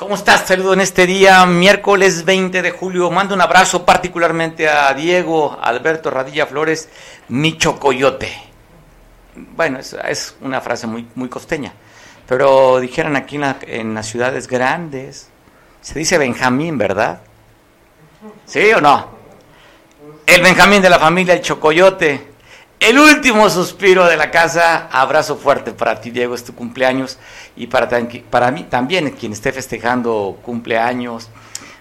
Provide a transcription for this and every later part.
¿Cómo estás? Saludo en este día, miércoles 20 de julio. Mando un abrazo particularmente a Diego Alberto Radilla Flores, Micho Coyote. Bueno, es, una frase muy, muy costeña, pero dijeran aquí en, las ciudades grandes, se dice Benjamín, ¿verdad? ¿Sí o no? El Benjamín de la familia, el Chocoyote. El último suspiro de la casa, abrazo fuerte para ti, Diego, es tu cumpleaños y para, para mí también, quien esté festejando cumpleaños,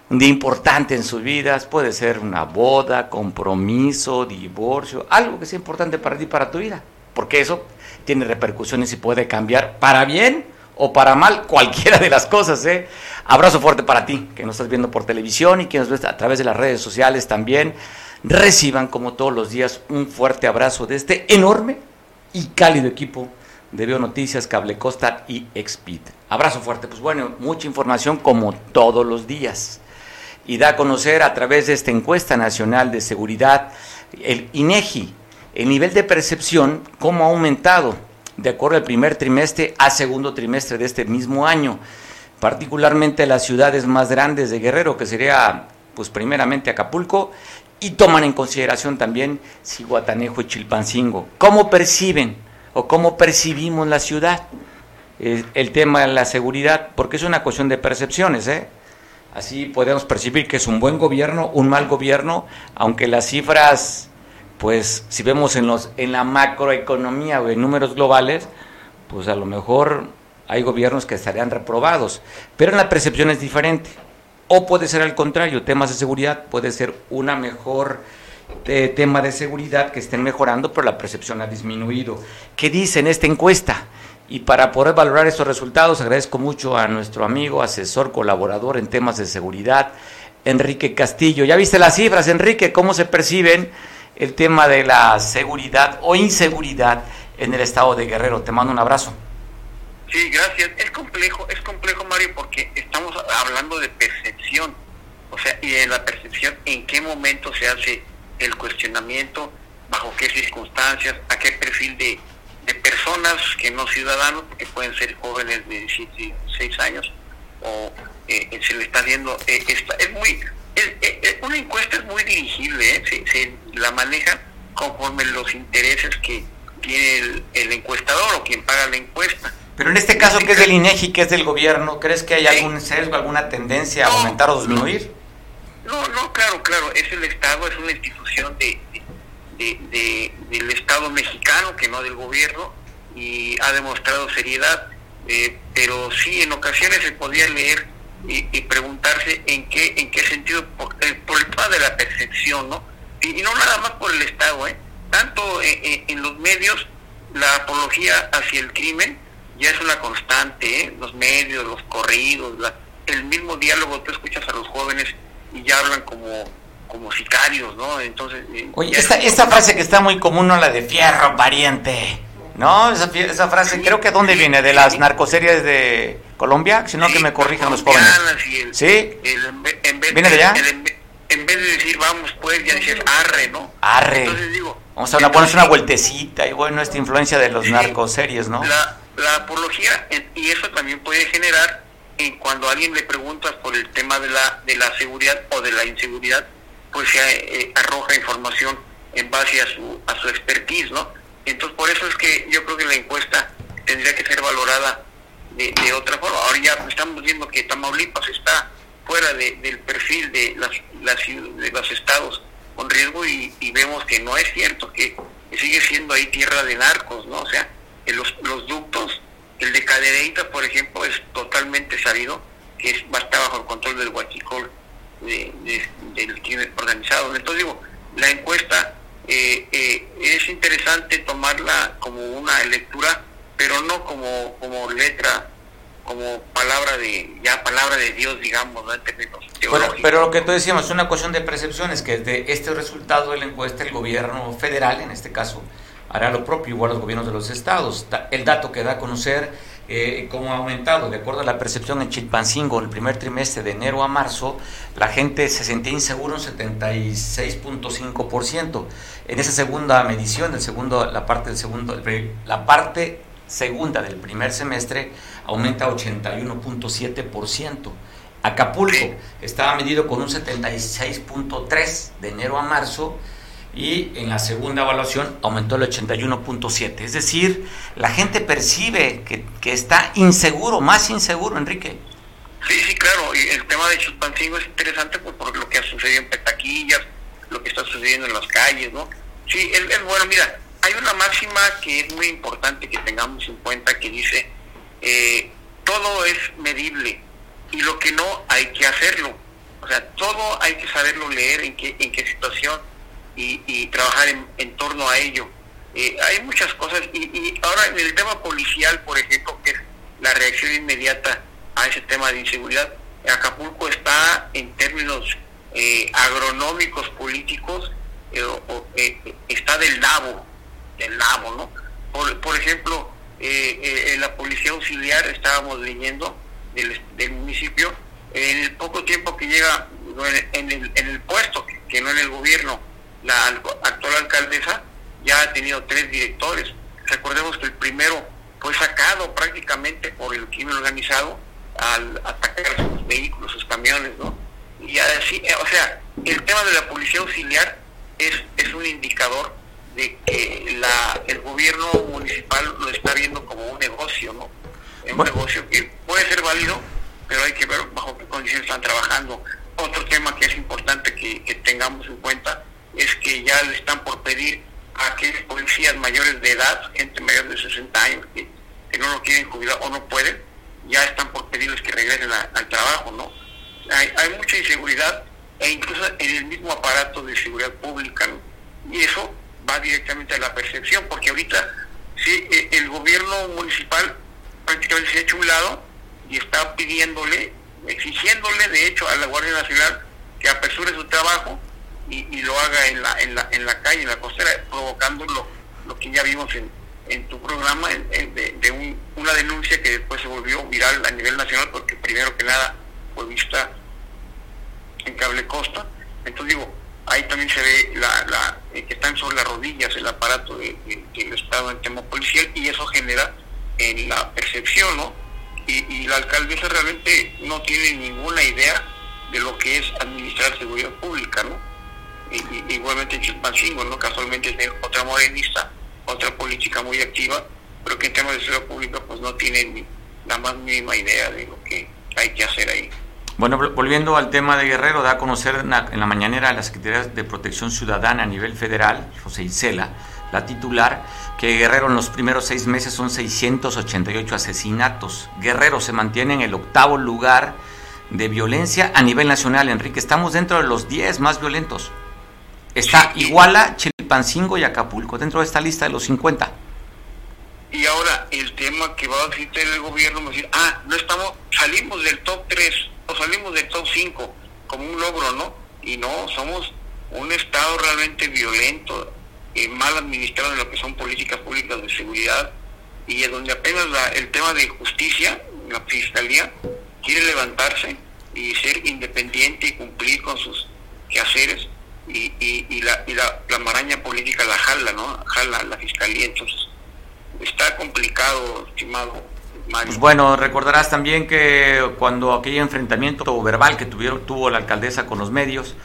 un día importante en sus vidas, puede ser una boda, compromiso, divorcio, algo que sea importante para ti, para tu vida, porque eso tiene repercusiones y puede cambiar para bien o para mal cualquiera de las cosas. ¿eh? Abrazo fuerte para ti, que nos estás viendo por televisión y que nos ves a través de las redes sociales también reciban como todos los días un fuerte abrazo de este enorme y cálido equipo de Veo Noticias, Cable Costa y Expit. Abrazo fuerte, pues bueno, mucha información como todos los días. Y da a conocer a través de esta encuesta nacional de seguridad, el INEGI, el nivel de percepción, cómo ha aumentado de acuerdo al primer trimestre a segundo trimestre de este mismo año, particularmente las ciudades más grandes de Guerrero, que sería pues primeramente Acapulco y toman en consideración también Ciguatanejo y Chilpancingo. ¿Cómo perciben o cómo percibimos la ciudad? el tema de la seguridad, porque es una cuestión de percepciones, ¿eh? Así podemos percibir que es un buen gobierno, un mal gobierno, aunque las cifras, pues si vemos en, los, en la macroeconomía o en números globales, pues a lo mejor hay gobiernos que estarían reprobados, pero en la percepción es diferente. O puede ser al contrario, temas de seguridad puede ser una mejor eh, tema de seguridad que estén mejorando, pero la percepción ha disminuido. ¿Qué dice en esta encuesta? Y para poder valorar estos resultados, agradezco mucho a nuestro amigo, asesor, colaborador en temas de seguridad, Enrique Castillo. ¿Ya viste las cifras, Enrique? ¿Cómo se perciben el tema de la seguridad o inseguridad en el estado de Guerrero? Te mando un abrazo. Sí, gracias. Es complejo, es complejo, Mario, porque estamos hablando de percepción. O sea, y en la percepción, ¿en qué momento se hace el cuestionamiento? ¿Bajo qué circunstancias? ¿A qué perfil de, personas que no ciudadanos, que pueden ser jóvenes de 16 años? O eh, se le está viendo. Eh, es muy. una encuesta es muy dirigible, ¿eh? se, se la maneja conforme los intereses que tiene el, el encuestador o quien paga la encuesta pero en este caso, que es del INEGI, que es del gobierno, ¿crees que hay algún sesgo, alguna tendencia a aumentar o disminuir? No, no, claro, claro. Es el Estado, es una institución de, de, del Estado mexicano, que no del gobierno, y ha demostrado seriedad. Eh, pero sí, en ocasiones se podía leer y, preguntarse en qué en qué sentido, por, eh, por, el tema de la percepción, ¿no? Y, no nada más por el Estado, ¿eh? Tanto eh, en los medios, la apología hacia el crimen, ya es una constante, ¿eh? los medios, los corridos, el mismo diálogo, tú escuchas a los jóvenes y ya hablan como, como sicarios, ¿no? Entonces... Eh, Oye, esta, esta frase que está muy común, ¿no? La de fierro, pariente. ¿No? Esa, esa frase, creo que ¿dónde viene? ¿De las narcoseries de Colombia? Si no, que me corrijan los jóvenes. ¿Sí? ¿Viene de allá? en vez de decir vamos pues, ya dices arre, ¿no? Arre. Entonces digo... Vamos a ponerse una vueltecita y bueno, esta influencia de los narcoseries, ¿no? La, la apología, y eso también puede generar en cuando alguien le pregunta por el tema de la, de la seguridad o de la inseguridad, pues se eh, arroja información en base a su, a su expertise, ¿no? Entonces, por eso es que yo creo que la encuesta tendría que ser valorada de, de otra forma. Ahora ya estamos viendo que Tamaulipas está fuera del perfil de, las, de los estados con riesgo y, y, vemos que no es cierto, que sigue siendo ahí tierra de narcos, ¿no? O sea, los, los ductos, el de Cadereyta, por ejemplo, es totalmente sabido que es, va a estar bajo el control del huachicol de, del crimen organizado. Entonces digo, la encuesta eh, eh, es interesante tomarla como una lectura, pero no como, como letra como palabra de ya palabra de Dios, digamos, ¿no? en términos pero lo que tú decíamos es una cuestión de percepciones, que de este resultado de la encuesta el gobierno federal, en este caso, hará lo propio, igual los gobiernos de los estados. El dato que da a conocer eh, cómo ha aumentado, de acuerdo a la percepción en Chilpancingo, el primer trimestre de enero a marzo, la gente se sentía inseguro un 76.5%. En esa segunda medición, el segundo, la parte del segundo, la parte segunda del primer semestre aumenta a 81.7%. Acapulco estaba medido con un 76.3 de enero a marzo y en la segunda evaluación aumentó el 81.7. Es decir, la gente percibe que, que, está inseguro, más inseguro, Enrique. Sí, sí, claro. Y el tema de Chilpancingo es interesante pues, por lo que ha sucedido en Petaquillas, lo que está sucediendo en las calles, ¿no? Sí, es, es bueno, mira, hay una máxima que es muy importante que tengamos en cuenta que dice, eh, todo es medible y lo que no hay que hacerlo. O sea, todo hay que saberlo leer en qué, en qué situación y, trabajar en, torno a ello. Eh, hay muchas cosas y, ahora en el tema policial, por ejemplo, que es la reacción inmediata a ese tema de inseguridad, Acapulco está en términos eh, agronómicos, políticos, está del lado del lavo, ¿no? Por, por ejemplo, eh, eh, en la policía auxiliar estábamos leyendo del, del, municipio, en el poco tiempo que llega en el, en el puesto, que no en el gobierno, la actual alcaldesa ya ha tenido tres directores. Recordemos que el primero fue sacado prácticamente por el crimen organizado al atacar sus vehículos, sus camiones, ¿no? Y así, o sea, el tema de la policía auxiliar es, es un indicador de que la, el gobierno municipal lo está viendo como un negocio, ¿no? Es un negocio que puede ser válido, pero hay que ver bajo qué condiciones están trabajando. Otro tema que es importante que, tengamos en cuenta es que ya le están por pedir a aquellos policías mayores de edad, gente mayor de 60 años, que, no lo quieren jubilar o no pueden, ya están por pedirles que regresen al trabajo, ¿no? Hay, hay mucha inseguridad e incluso en el mismo aparato de seguridad pública, ¿no? Y eso va directamente a la percepción, porque ahorita sí, e, el gobierno municipal prácticamente se ha hecho un lado y está pidiéndole, exigiéndole de hecho a la Guardia Nacional que apresure su trabajo y, lo haga en la, en, la, en la calle, en la costera, provocando lo, lo que ya vimos en, en tu programa, de, una denuncia que después se volvió viral a nivel nacional, porque primero que nada fue vista en Cable Costa. Entonces digo, ahí también se ve la, eh, que están sobre las rodillas el aparato del Estado en tema policial y eso genera en la percepción, ¿no? Y, la alcaldesa realmente no tiene ninguna idea de lo que es administrar seguridad pública, ¿no? Y, igualmente en Chilpancingo, ¿no? Casualmente es otra morenista, otra política muy activa, pero que en temas de seguridad pública pues no tienen la más mínima idea de lo que hay que hacer ahí. Bueno, volviendo al tema de Guerrero, da a conocer en la, mañanera a la Secretaría de Protección Ciudadana a nivel federal, José Isela, la titular, que Guerrero en los primeros seis meses son 688 asesinatos. Guerrero se mantiene en el octavo lugar de violencia a nivel nacional, Enrique. Estamos dentro de los 10 más violentos. Está Iguala, Chilpancingo y Acapulco, dentro de esta lista de los 50. Y ahora el tema que va a decir el gobierno, va a decir, ah, no estamos, salimos del top 3 salimos del top 5 como un logro, ¿no? Y no, somos un Estado realmente violento, y mal administrado en lo que son políticas públicas de seguridad, y en donde apenas el tema de justicia, la Fiscalía, quiere levantarse y ser independiente y cumplir con sus quehaceres, y, y, la, y la, la, maraña política la jala, ¿no? Jala la Fiscalía, entonces está complicado, estimado pues bueno, recordarás también que cuando aquel enfrentamiento verbal que tuvieron, tuvo la alcaldesa con los medios,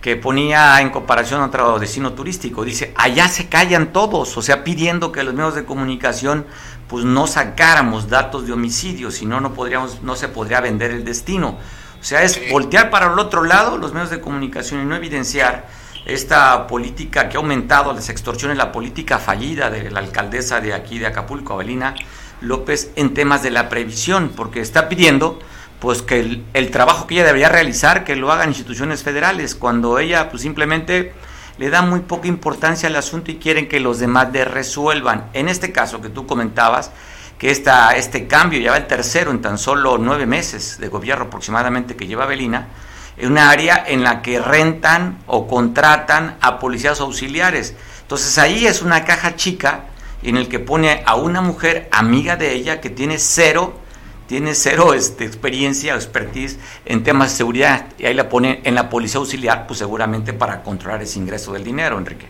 que ponía en comparación a otro destino turístico, dice, allá se callan todos, o sea, pidiendo que los medios de comunicación pues no sacáramos datos de homicidios, si no, no podríamos, no se podría vender el destino. O sea, es voltear para el otro lado los medios de comunicación y no evidenciar esta política que ha aumentado las extorsiones, la política fallida de la alcaldesa de aquí de Acapulco, Avelina, López en temas de la previsión, porque está pidiendo pues que el, trabajo que ella debería realizar, que lo hagan instituciones federales, cuando ella pues simplemente le da muy poca importancia al asunto y quieren que los demás le resuelvan. En este caso que tú comentabas, que esta, este cambio ya va el tercero en tan solo nueve meses de gobierno aproximadamente que lleva Belina, en una área en la que rentan o contratan a policías auxiliares. Entonces ahí es una caja chica en el que pone a una mujer amiga de ella que tiene cero, tiene cero este, experiencia o expertise en temas de seguridad y ahí la pone en la policía auxiliar, pues seguramente para controlar ese ingreso del dinero, Enrique.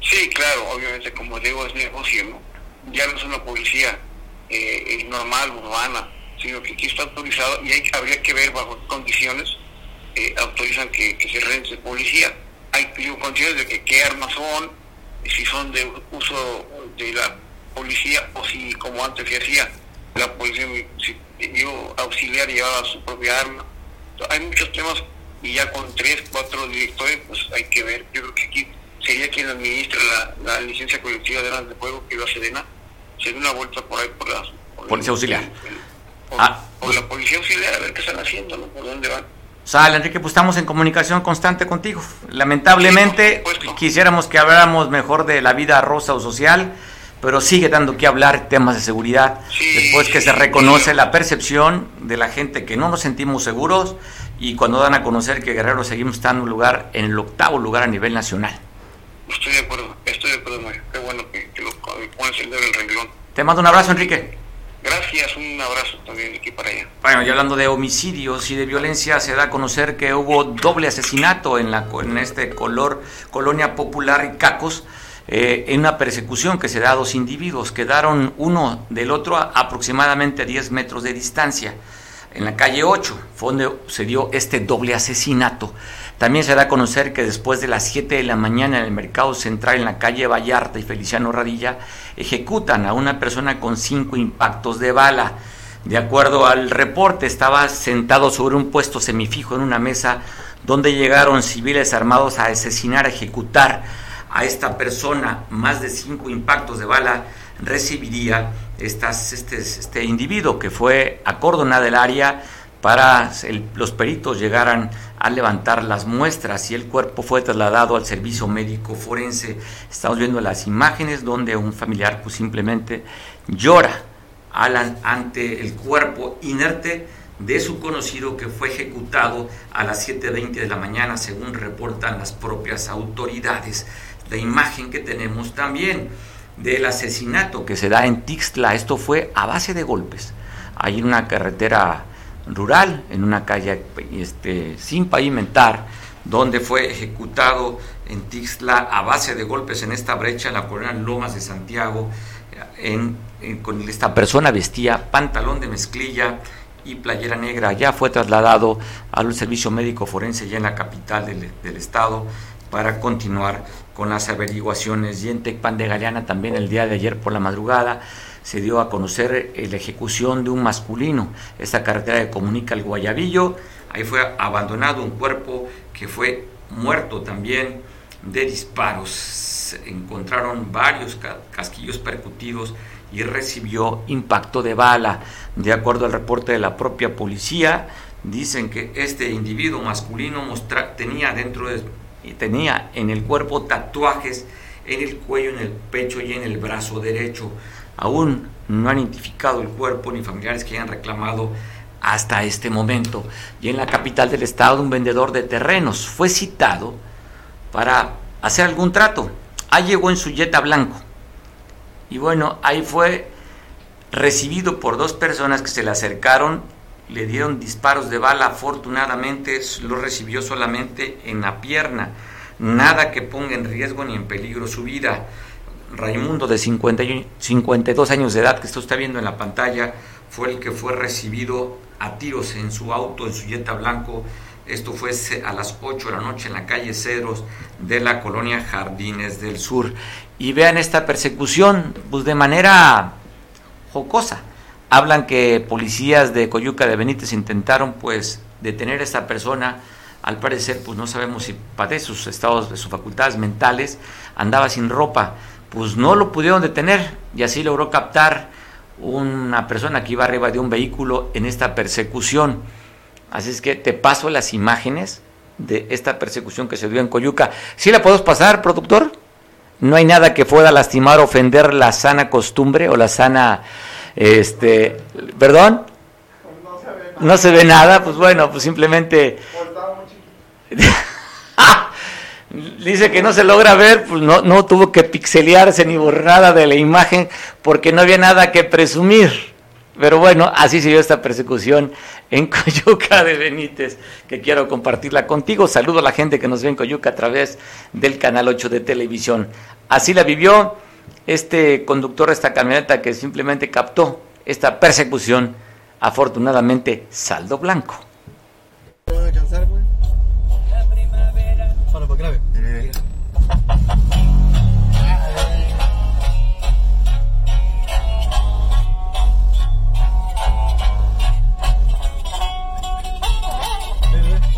Sí, claro, obviamente como digo es negocio, ¿no? Ya no es una policía eh, normal, urbana, sino que aquí está autorizado y hay, habría que ver bajo condiciones eh, autorizan que, se rente policía. Hay condiciones de que qué armas son, si son de uso de la policía o si como antes se hacía, la policía si yo auxiliar llevaba su propia arma. Hay muchos temas y ya con tres, cuatro directores, pues hay que ver. Yo creo que aquí sería quien administra la, licencia colectiva de armas de fuego, que lo Sedena, se dé una vuelta por ahí por la... policía auxiliar. por, ah, pues la policía auxiliar, a ver qué están haciendo, ¿no? por dónde van. Sale, Enrique, pues estamos en comunicación constante contigo. Lamentablemente, quisiéramos que habláramos mejor de la vida rosa o social, pero sigue dando que hablar temas de seguridad. Después que se reconoce la percepción de la gente que no nos sentimos seguros y cuando dan a conocer que Guerrero seguimos estando en, lugar, en el octavo lugar a nivel nacional. Estoy de acuerdo, estoy de acuerdo, Mario. Qué bueno que, lo pones el dedo en el renglón. Te mando un abrazo, Enrique. Gracias, un abrazo también aquí para allá. Bueno, y hablando de homicidios y de violencia, se da a conocer que hubo doble asesinato en, la, en este color, colonia popular y Cacos, eh, en una persecución que se da a dos individuos. Quedaron uno del otro a aproximadamente 10 metros de distancia. En la calle 8 fue donde se dio este doble asesinato. También se da a conocer que después de las 7 de la mañana en el mercado central en la calle Vallarta y Feliciano Radilla ejecutan a una persona con cinco impactos de bala. De acuerdo al reporte, estaba sentado sobre un puesto semifijo en una mesa donde llegaron civiles armados a asesinar, a ejecutar a esta persona. Más de cinco impactos de bala recibiría este, este individuo que fue acordonado el área para los peritos llegaran a levantar las muestras y el cuerpo fue trasladado al servicio médico forense. Estamos viendo las imágenes donde un familiar pues simplemente llora ante el cuerpo inerte de su conocido que fue ejecutado a las 7.20 de la mañana según reportan las propias autoridades. La imagen que tenemos también del asesinato que se da en Tixla, esto fue a base de golpes. Hay una carretera rural, en una calle este, sin pavimentar, donde fue ejecutado en Tixla a base de golpes en esta brecha en la colonia Lomas de Santiago. En, con esta persona vestía pantalón de mezclilla y playera negra. Ya fue trasladado al servicio médico forense ya en la capital del, del estado para continuar con las averiguaciones. Y en Tecpan de Galeana también el día de ayer por la madrugada se dio a conocer la ejecución de un masculino. Esta carretera que comunica el Guayabillo, ahí fue abandonado un cuerpo que fue muerto también de disparos. encontraron varios casquillos percutidos y recibió impacto de bala. De acuerdo al reporte de la propia policía, dicen que este individuo masculino tenía dentro de, tenía en el cuerpo tatuajes en el cuello, en el pecho y en el brazo derecho. Aún no han identificado el cuerpo ni familiares que hayan reclamado hasta este momento. Y en la capital del estado, un vendedor de terrenos fue citado para hacer algún trato. Ahí llegó en su yeta blanco. Y bueno, ahí fue recibido por dos personas que se le acercaron, le dieron disparos de bala. Afortunadamente lo recibió solamente en la pierna. Nada que ponga en riesgo ni en peligro su vida. Raimundo, de 52 años de edad, que está viendo en la pantalla, fue el que fue recibido a tiros en su auto, en su Jetta Blanco. Esto fue a las 8 de la noche en la calle Cedros de la colonia Jardines del Sur. Y vean esta persecución, pues de manera jocosa. Hablan que policías de Coyuca de Benítez intentaron pues detener a esta persona. Al parecer, pues no sabemos si padece sus estados de sus facultades mentales, andaba sin ropa pues no lo pudieron detener y así logró captar una persona que iba arriba de un vehículo en esta persecución. Así es que te paso las imágenes de esta persecución que se dio en Coyuca. ¿Sí la podemos pasar, productor? No hay nada que pueda lastimar o ofender la sana costumbre o la sana Este, ¿perdón? No se ve nada, pues bueno, pues simplemente Dice que no se logra ver, pues no, no tuvo que pixelearse ni borrar nada de la imagen porque no había nada que presumir. Pero bueno, así se dio esta persecución en Coyuca de Benítez, que quiero compartirla contigo. Saludo a la gente que nos ve en Coyuca a través del canal 8 de televisión. Así la vivió este conductor de esta camioneta que simplemente captó esta persecución. Afortunadamente, saldo blanco.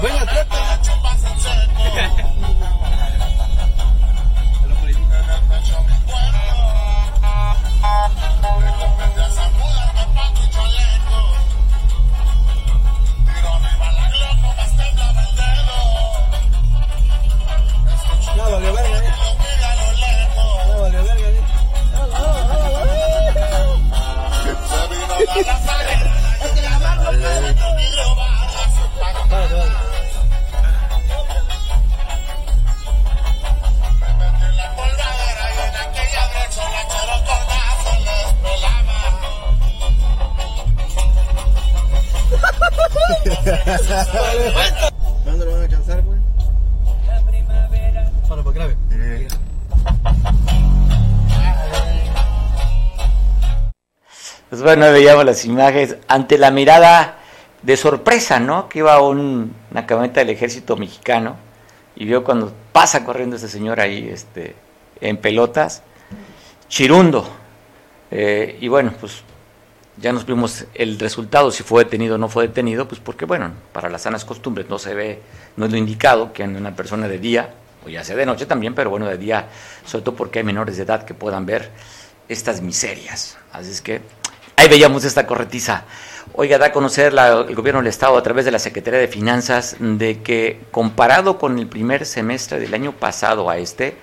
Buena atleta. Bueno, veíamos las imágenes ante la mirada de sorpresa, ¿no? Que iba un, una camioneta del ejército mexicano y vio cuando pasa corriendo ese señor ahí este, en pelotas, chirundo. Eh, y bueno, pues ya nos vimos el resultado, si fue detenido o no fue detenido, pues porque bueno, para las sanas costumbres no se ve, no es lo indicado que ande una persona de día, o ya sea de noche también, pero bueno, de día, sobre todo porque hay menores de edad que puedan ver estas miserias. Así es que Ahí veíamos esta corretiza. Oiga, da a conocer el gobierno del Estado a través de la Secretaría de Finanzas de que comparado con el primer semestre del año pasado a este,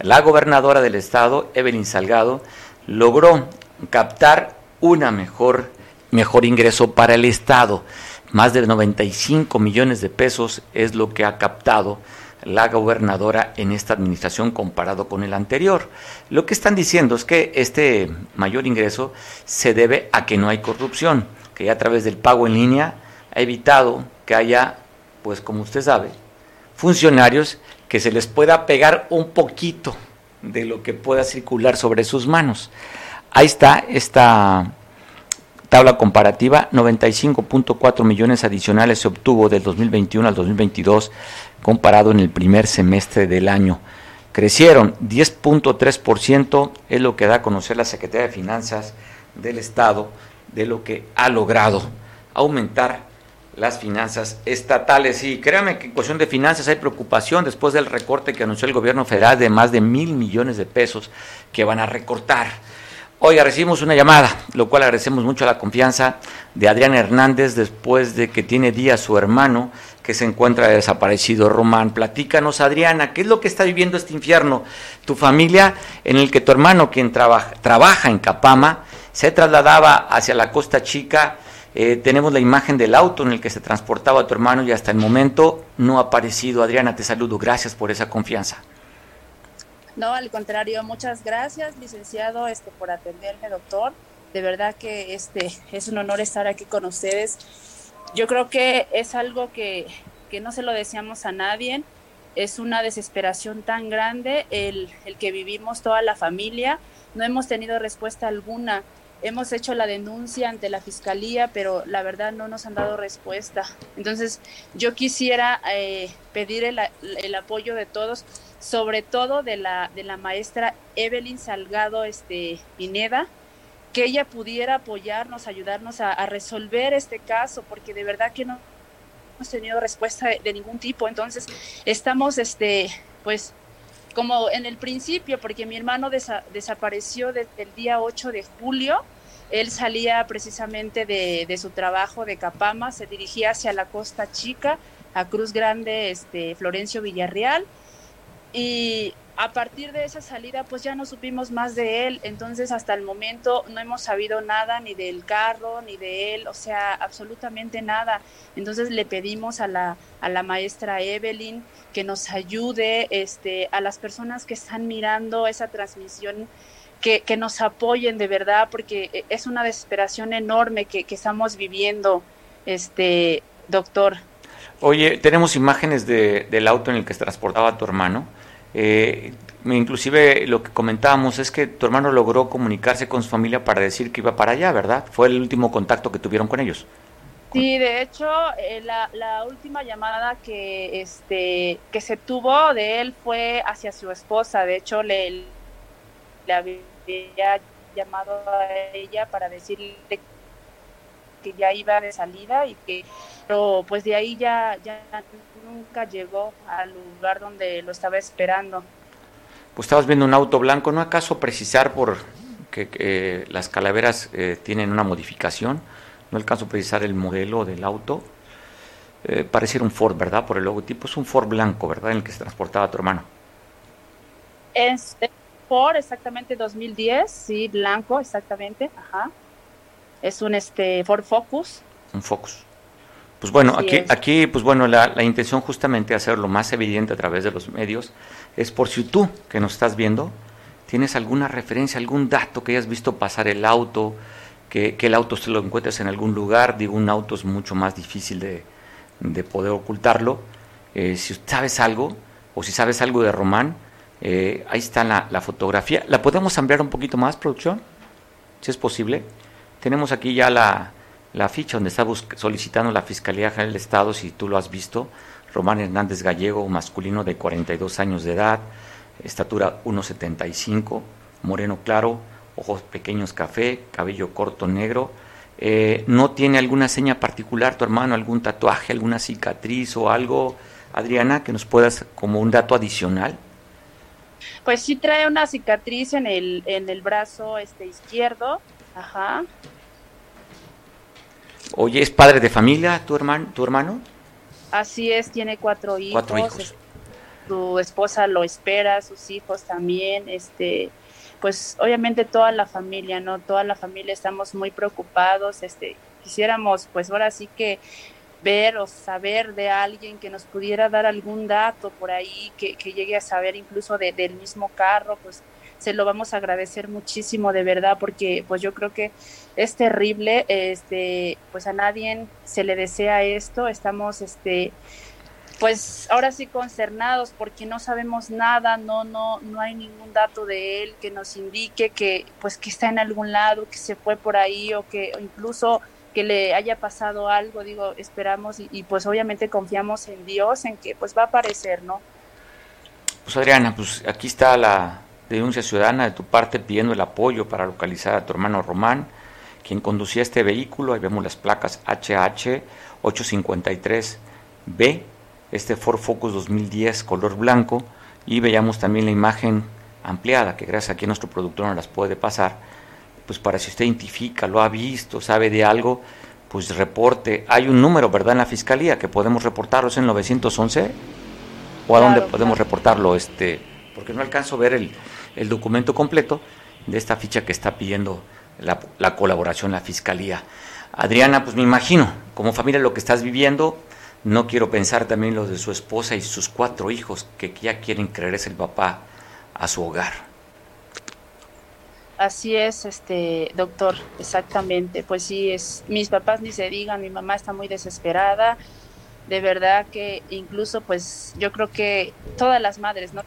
la gobernadora del Estado, Evelyn Salgado, logró captar una mejor, mejor ingreso para el Estado. Más de 95 millones de pesos es lo que ha captado la gobernadora en esta administración comparado con el anterior. Lo que están diciendo es que este mayor ingreso se debe a que no hay corrupción, que a través del pago en línea ha evitado que haya, pues como usted sabe, funcionarios que se les pueda pegar un poquito de lo que pueda circular sobre sus manos. Ahí está esta tabla comparativa, 95.4 millones adicionales se obtuvo del 2021 al 2022 comparado en el primer semestre del año. Crecieron 10.3%, es lo que da a conocer la Secretaría de Finanzas del Estado de lo que ha logrado aumentar las finanzas estatales. Y créame que en cuestión de finanzas hay preocupación después del recorte que anunció el gobierno federal de más de mil millones de pesos que van a recortar. Oiga, recibimos una llamada, lo cual agradecemos mucho la confianza de Adrián Hernández después de que tiene día su hermano que se encuentra desaparecido. Román, platícanos, Adriana, ¿qué es lo que está viviendo este infierno? Tu familia, en el que tu hermano, quien trabaja, trabaja en Capama, se trasladaba hacia la Costa Chica. Eh, tenemos la imagen del auto en el que se transportaba tu hermano y hasta el momento no ha aparecido. Adriana, te saludo. Gracias por esa confianza. No, al contrario, muchas gracias, licenciado, este, por atenderme, doctor. De verdad que este es un honor estar aquí con ustedes yo creo que es algo que, no se lo deseamos a nadie, es una desesperación tan grande el, el que vivimos toda la familia, no hemos tenido respuesta alguna. Hemos hecho la denuncia ante la fiscalía, pero la verdad no nos han dado respuesta. Entonces, yo quisiera eh, pedir el, el, apoyo de todos, sobre todo de la, de la maestra Evelyn Salgado este, Pineda, que ella pudiera apoyarnos, ayudarnos a, resolver este caso, porque de verdad que no hemos tenido respuesta de, ningún tipo. Entonces, estamos, este, pues, como en el principio, porque mi hermano desapareció desde el día 8 de julio. Él salía precisamente de, de, su trabajo de Capama, se dirigía hacia la Costa Chica, a Cruz Grande, este, Florencio Villarreal. Y a partir de esa salida pues ya no supimos más de él, entonces hasta el momento no hemos sabido nada ni del carro ni de él, o sea, absolutamente nada. Entonces le pedimos a la, a la maestra Evelyn que nos ayude, este, a las personas que están mirando esa transmisión, que, que nos apoyen de verdad, porque es una desesperación enorme que, que estamos viviendo, este, doctor. Oye, tenemos imágenes de, del auto en el que se transportaba tu hermano eh, inclusive lo que comentábamos es que tu hermano logró comunicarse con su familia para decir que iba para allá, ¿verdad? Fue el último contacto que tuvieron con ellos. Sí, de hecho, eh, la, última llamada que, este, que se tuvo de él fue hacia su esposa. De hecho, le, le había llamado a ella para decirle que ya iba de salida y que pero pues de ahí ya, ya nunca llegó al lugar donde lo estaba esperando. Pues estabas viendo un auto blanco, ¿no acaso precisar por que, las calaveras eh, tienen una modificación? No alcanzo a precisar el modelo del auto. Eh, pareciera un Ford, ¿verdad? Por el logotipo. Es un Ford blanco, ¿verdad? En el que se transportaba tu hermano. Es Ford, exactamente 2010, sí, blanco, exactamente. Ajá. Es un este Ford Focus. Un Focus. Pues bueno, aquí, aquí, pues bueno, la, intención justamente de hacerlo más evidente a través de los medios es por si tú que nos estás viendo tienes alguna referencia, algún dato que hayas visto pasar el auto, que, el auto se lo encuentres en algún lugar, digo, un auto es mucho más difícil de, poder ocultarlo. Eh, si sabes algo, o si sabes algo de Román, eh, ahí está la, la, fotografía. ¿La podemos ampliar un poquito más, producción? Si es posible. Tenemos aquí ya la, la ficha donde está solicitando la Fiscalía General del Estado, si tú lo has visto, Román Hernández Gallego, masculino de 42 años de edad, estatura 1,75, moreno claro, ojos pequeños café, cabello corto negro. Eh, ¿No tiene alguna seña particular tu hermano, algún tatuaje, alguna cicatriz o algo, Adriana, que nos puedas como un dato adicional? Pues sí trae una cicatriz en el, en el brazo este izquierdo, ajá, Oye, ¿es padre de familia tu hermano? Tu hermano? Así es, tiene cuatro hijos. Su esposa lo espera, sus hijos también. Este, pues obviamente toda la familia, ¿no? Toda la familia estamos muy preocupados. Este, quisiéramos, pues ahora sí que ver o saber de alguien que nos pudiera dar algún dato por ahí, que, que llegue a saber incluso de, del mismo carro, pues se lo vamos a agradecer muchísimo de verdad porque pues yo creo que es terrible, este, pues a nadie se le desea esto, estamos este pues ahora sí concernados porque no sabemos nada, no no no hay ningún dato de él que nos indique que pues que está en algún lado, que se fue por ahí o que incluso que le haya pasado algo, digo, esperamos y, y pues obviamente confiamos en Dios en que pues va a aparecer, ¿no? Pues Adriana, pues aquí está la, denuncia ciudadana de tu parte pidiendo el apoyo para localizar a tu hermano Román, quien conducía este vehículo. Ahí vemos las placas HH 853B, este Ford Focus 2010 color blanco. Y veíamos también la imagen ampliada, que gracias a que nuestro productor nos las puede pasar. Pues para si usted identifica, lo ha visto, sabe de algo, pues reporte. Hay un número, ¿verdad?, en la fiscalía que podemos reportarlo, ¿es en 911? ¿O a dónde podemos reportarlo? este Porque no alcanzo a ver el, el documento completo de esta ficha que está pidiendo la, colaboración la Fiscalía. Adriana, pues me imagino, como familia lo que estás viviendo, no quiero pensar también lo de su esposa y sus cuatro hijos que ya quieren creerse el papá a su hogar. Así es, este doctor, exactamente. Pues sí, es mis papás ni se digan, mi mamá está muy desesperada. De verdad que incluso pues yo creo que todas las madres no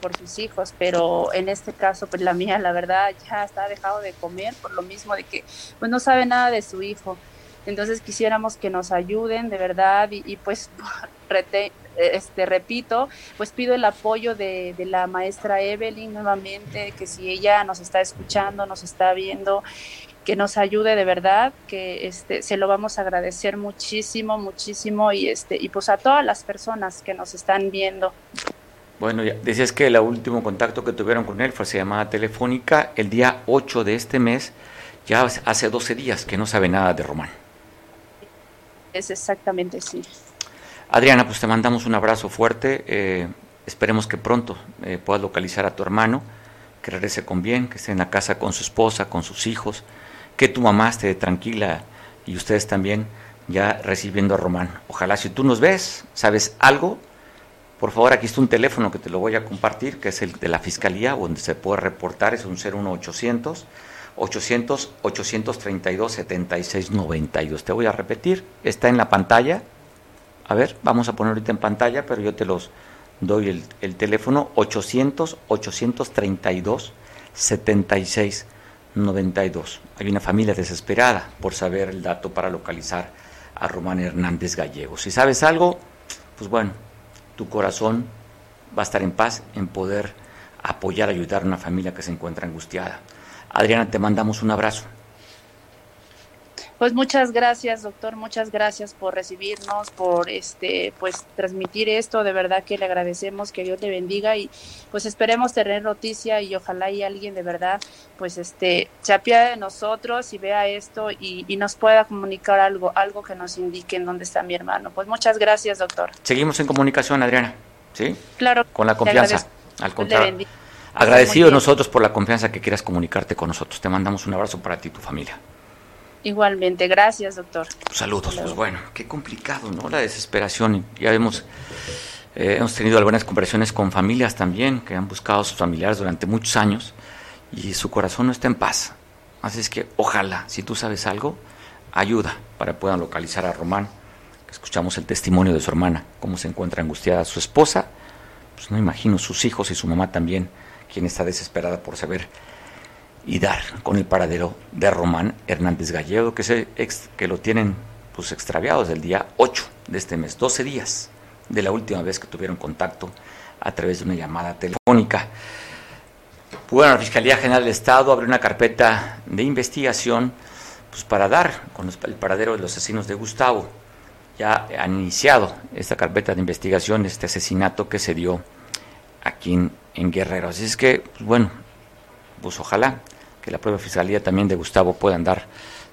por sus hijos, pero en este caso, pues la mía, la verdad, ya está dejado de comer por lo mismo de que pues no sabe nada de su hijo. Entonces quisiéramos que nos ayuden de verdad y, pues este, repito, pues pido el apoyo de, de, la maestra Evelyn nuevamente, que si ella nos está escuchando, nos está viendo, que nos ayude de verdad, que este, se lo vamos a agradecer muchísimo, muchísimo y, este, y pues a todas las personas que nos están viendo. Bueno, ya decías que el último contacto que tuvieron con él fue se llamada telefónica el día 8 de este mes, ya hace 12 días que no sabe nada de Román. Es exactamente sí. Adriana, pues te mandamos un abrazo fuerte. Eh, esperemos que pronto eh, puedas localizar a tu hermano, que regrese con bien, que esté en la casa con su esposa, con sus hijos, que tu mamá esté tranquila y ustedes también ya recibiendo a Román. Ojalá si tú nos ves, sabes algo, por favor aquí está un teléfono que te lo voy a compartir, que es el de la Fiscalía, donde se puede reportar, es un 01800 800 832 7692. Te voy a repetir, está en la pantalla. A ver, vamos a poner ahorita en pantalla, pero yo te los doy el, el teléfono 800 832 7692. 92. Hay una familia desesperada por saber el dato para localizar a Román Hernández Gallego. Si sabes algo, pues bueno, tu corazón va a estar en paz en poder apoyar, ayudar a una familia que se encuentra angustiada. Adriana, te mandamos un abrazo. Pues muchas gracias, doctor, muchas gracias por recibirnos, por este, pues transmitir esto, de verdad que le agradecemos, que Dios le bendiga y pues esperemos tener noticia y ojalá y alguien de verdad, pues este, se apiade de nosotros y vea esto y, nos pueda comunicar algo, algo que nos indique en dónde está mi hermano. Pues muchas gracias, doctor. Seguimos en comunicación, Adriana, ¿sí? Claro. Con la confianza, al contrario. Agradecido nosotros por la confianza que quieras comunicarte con nosotros. Te mandamos un abrazo para ti y tu familia. Igualmente, gracias, doctor. Saludos, pues bueno, qué complicado, ¿no? La desesperación. Ya hemos, eh, hemos tenido algunas conversaciones con familias también que han buscado a sus familiares durante muchos años y su corazón no está en paz. Así es que ojalá, si tú sabes algo, ayuda para que puedan localizar a Román. Escuchamos el testimonio de su hermana, cómo se encuentra angustiada su esposa, pues no imagino sus hijos y su mamá también, quien está desesperada por saber y dar con el paradero de Román Hernández Gallego, que, se, que lo tienen pues extraviado desde el día 8 de este mes, 12 días de la última vez que tuvieron contacto a través de una llamada telefónica. Bueno, la Fiscalía General del Estado abrió una carpeta de investigación pues, para dar con el paradero de los asesinos de Gustavo. Ya han iniciado esta carpeta de investigación, este asesinato que se dio aquí en, en Guerrero. Así es que, pues, bueno, pues ojalá que la propia fiscalía también de Gustavo pueda andar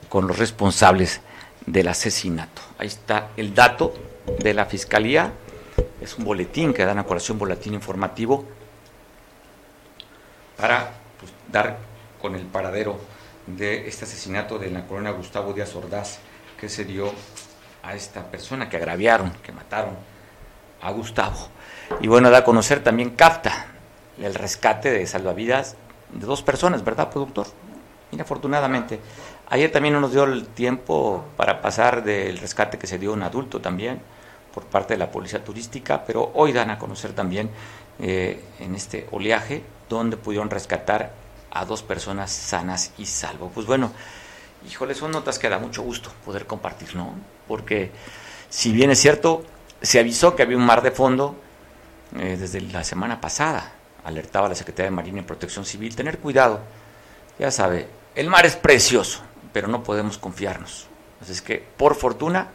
con los responsables del asesinato. Ahí está el dato de la fiscalía. Es un boletín que dan a colación, boletín informativo, para pues, dar con el paradero de este asesinato de la corona Gustavo Díaz Ordaz que se dio a esta persona que agraviaron, que mataron a Gustavo. Y bueno, da a conocer también CAFTA, el rescate de salvavidas de dos personas, ¿verdad, productor? Inafortunadamente. Ayer también no nos dio el tiempo para pasar del rescate que se dio un adulto también por parte de la policía turística, pero hoy dan a conocer también eh, en este oleaje donde pudieron rescatar a dos personas sanas y salvo. Pues bueno, híjole, son notas que da mucho gusto poder compartir, ¿no? Porque si bien es cierto, se avisó que había un mar de fondo eh, desde la semana pasada, alertaba la Secretaría de Marina y Protección Civil, tener cuidado. Ya sabe, el mar es precioso, pero no podemos confiarnos. Así es que, por fortuna,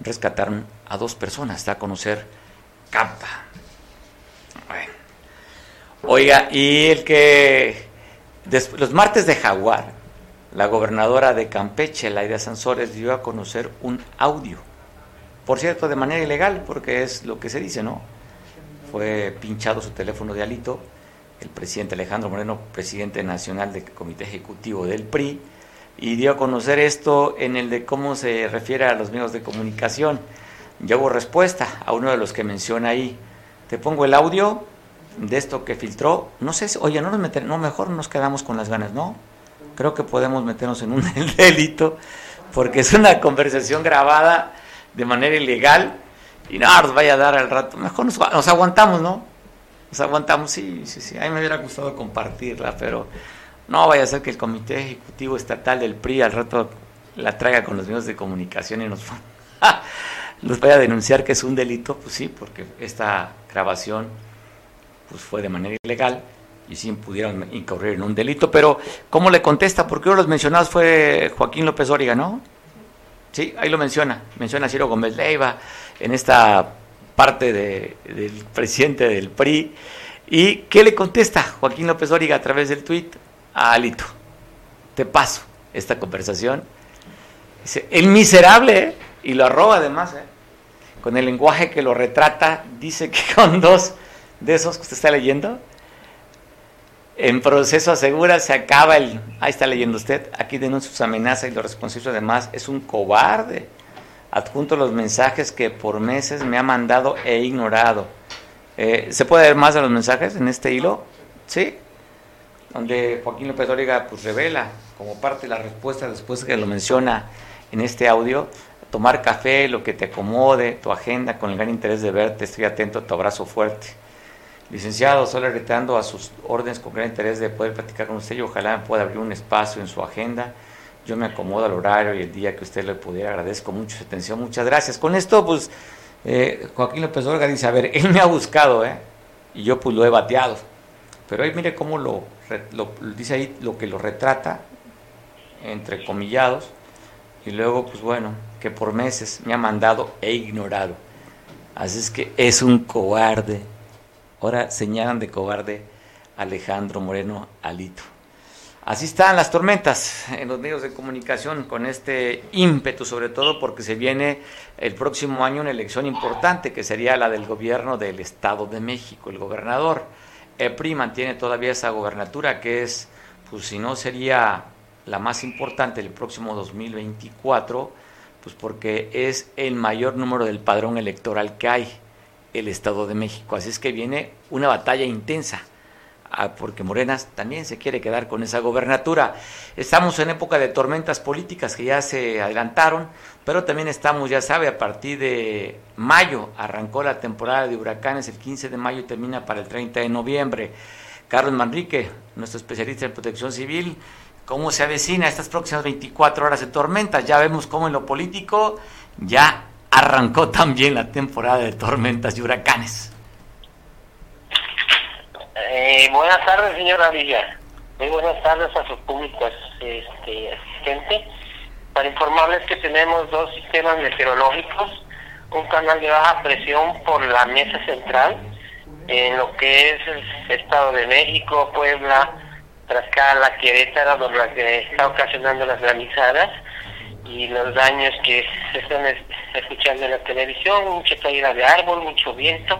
rescataron a dos personas, da a conocer Campa. Oiga, y el que los martes de Jaguar, la gobernadora de Campeche, Laida Sansores, dio a conocer un audio. Por cierto, de manera ilegal, porque es lo que se dice, ¿no? Fue pinchado su teléfono de alito, el presidente Alejandro Moreno, presidente nacional del Comité Ejecutivo del PRI, y dio a conocer esto en el de cómo se refiere a los medios de comunicación. Ya hubo respuesta a uno de los que menciona ahí. Te pongo el audio de esto que filtró. No sé, oye, no nos meter, no, mejor nos quedamos con las ganas, ¿no? Creo que podemos meternos en un delito porque es una conversación grabada de manera ilegal y no, nos vaya a dar al rato. Mejor nos, aguantamos, ¿no? Nos aguantamos, sí, sí, sí. A mí me hubiera gustado compartirla, pero no vaya a ser que el Comité Ejecutivo Estatal del PRI al rato la traiga con los medios de comunicación y nos, nos vaya a denunciar que es un delito, pues sí, porque esta grabación pues fue de manera ilegal y sí pudieron incurrir en un delito, pero ¿cómo le contesta? Porque uno de los mencionados fue Joaquín López Origa, ¿no? Sí, ahí lo menciona, menciona a Ciro Gómez Leiva en esta parte del presidente del PRI. ¿Y qué le contesta Joaquín López Origa a través del tuit? A Alito, te paso esta conversación. Dice, el miserable, ¿eh? y lo arroba además, ¿eh? con el lenguaje que lo retrata, dice que con dos de esos que usted está leyendo, en proceso asegura, se acaba el... Ahí está leyendo usted, aquí denuncia sus amenazas y los responsables además es un cobarde. Adjunto los mensajes que por meses me ha mandado e ignorado. Eh, ¿Se puede ver más de los mensajes en este hilo? Sí. Donde Joaquín López Dóriga pues revela como parte de la respuesta después que lo menciona en este audio, tomar café, lo que te acomode, tu agenda, con el gran interés de verte, estoy atento a tu abrazo fuerte. Licenciado, solo retirando a sus órdenes con gran interés de poder platicar con usted y ojalá pueda abrir un espacio en su agenda. Yo me acomodo al horario y el día que usted le pudiera. Agradezco mucho su atención. Muchas gracias. Con esto, pues, eh, Joaquín López Olga dice, a ver, él me ha buscado, ¿eh? Y yo pues lo he bateado. Pero ahí mire cómo lo, lo dice ahí lo que lo retrata, entre comillados. Y luego, pues bueno, que por meses me ha mandado e ignorado. Así es que es un cobarde Ahora señalan de cobarde Alejandro Moreno Alito. Así están las tormentas en los medios de comunicación con este ímpetu, sobre todo porque se viene el próximo año una elección importante que sería la del gobierno del Estado de México. El gobernador EPRI mantiene todavía esa gobernatura que es, pues si no sería la más importante el próximo 2024, pues porque es el mayor número del padrón electoral que hay el Estado de México. Así es que viene una batalla intensa, porque Morenas también se quiere quedar con esa gobernatura. Estamos en época de tormentas políticas que ya se adelantaron, pero también estamos, ya sabe, a partir de mayo arrancó la temporada de huracanes, el 15 de mayo termina para el 30 de noviembre. Carlos Manrique, nuestro especialista en protección civil, cómo se avecina estas próximas 24 horas de tormentas. Ya vemos cómo en lo político ya arrancó también la temporada de tormentas y huracanes. Eh, buenas tardes, señora Villa. Muy buenas tardes a sus públicos este, asistentes. Para informarles que tenemos dos sistemas meteorológicos, un canal de baja presión por la mesa central, en lo que es el Estado de México, Puebla, Tlaxcala, Querétaro, donde está ocasionando las granizadas, y los daños que se están escuchando en la televisión, mucha caída de árbol, mucho viento.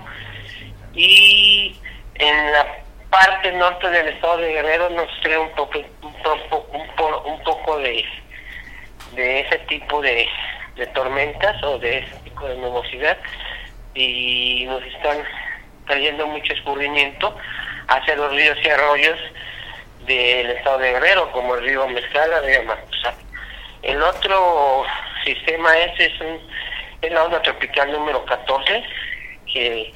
Y en la parte norte del estado de Guerrero nos crea un poco, un poco, un, poco de, de ese tipo de, de tormentas o de ese tipo de nubosidad y nos están trayendo mucho escurrimiento hacia los ríos y arroyos del estado de Guerrero, como el río Mezcala, río Macusa. El otro sistema ese es, un, la onda tropical número 14 que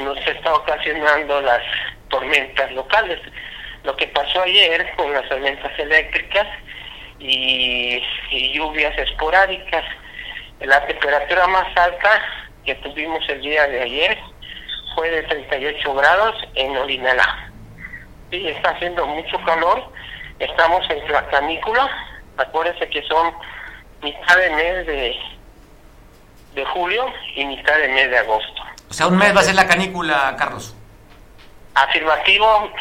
nos está ocasionando las tormentas locales. Lo que pasó ayer con las tormentas eléctricas y, lluvias esporádicas. La temperatura más alta que tuvimos el día de ayer fue de 38 grados en Orinalá. Sí, está haciendo mucho calor, estamos en la canícula Acuérdense que son mitad de mes de, de julio y mitad de mes de agosto. O sea, un mes va a ser la canícula, Carlos. Afirmativo,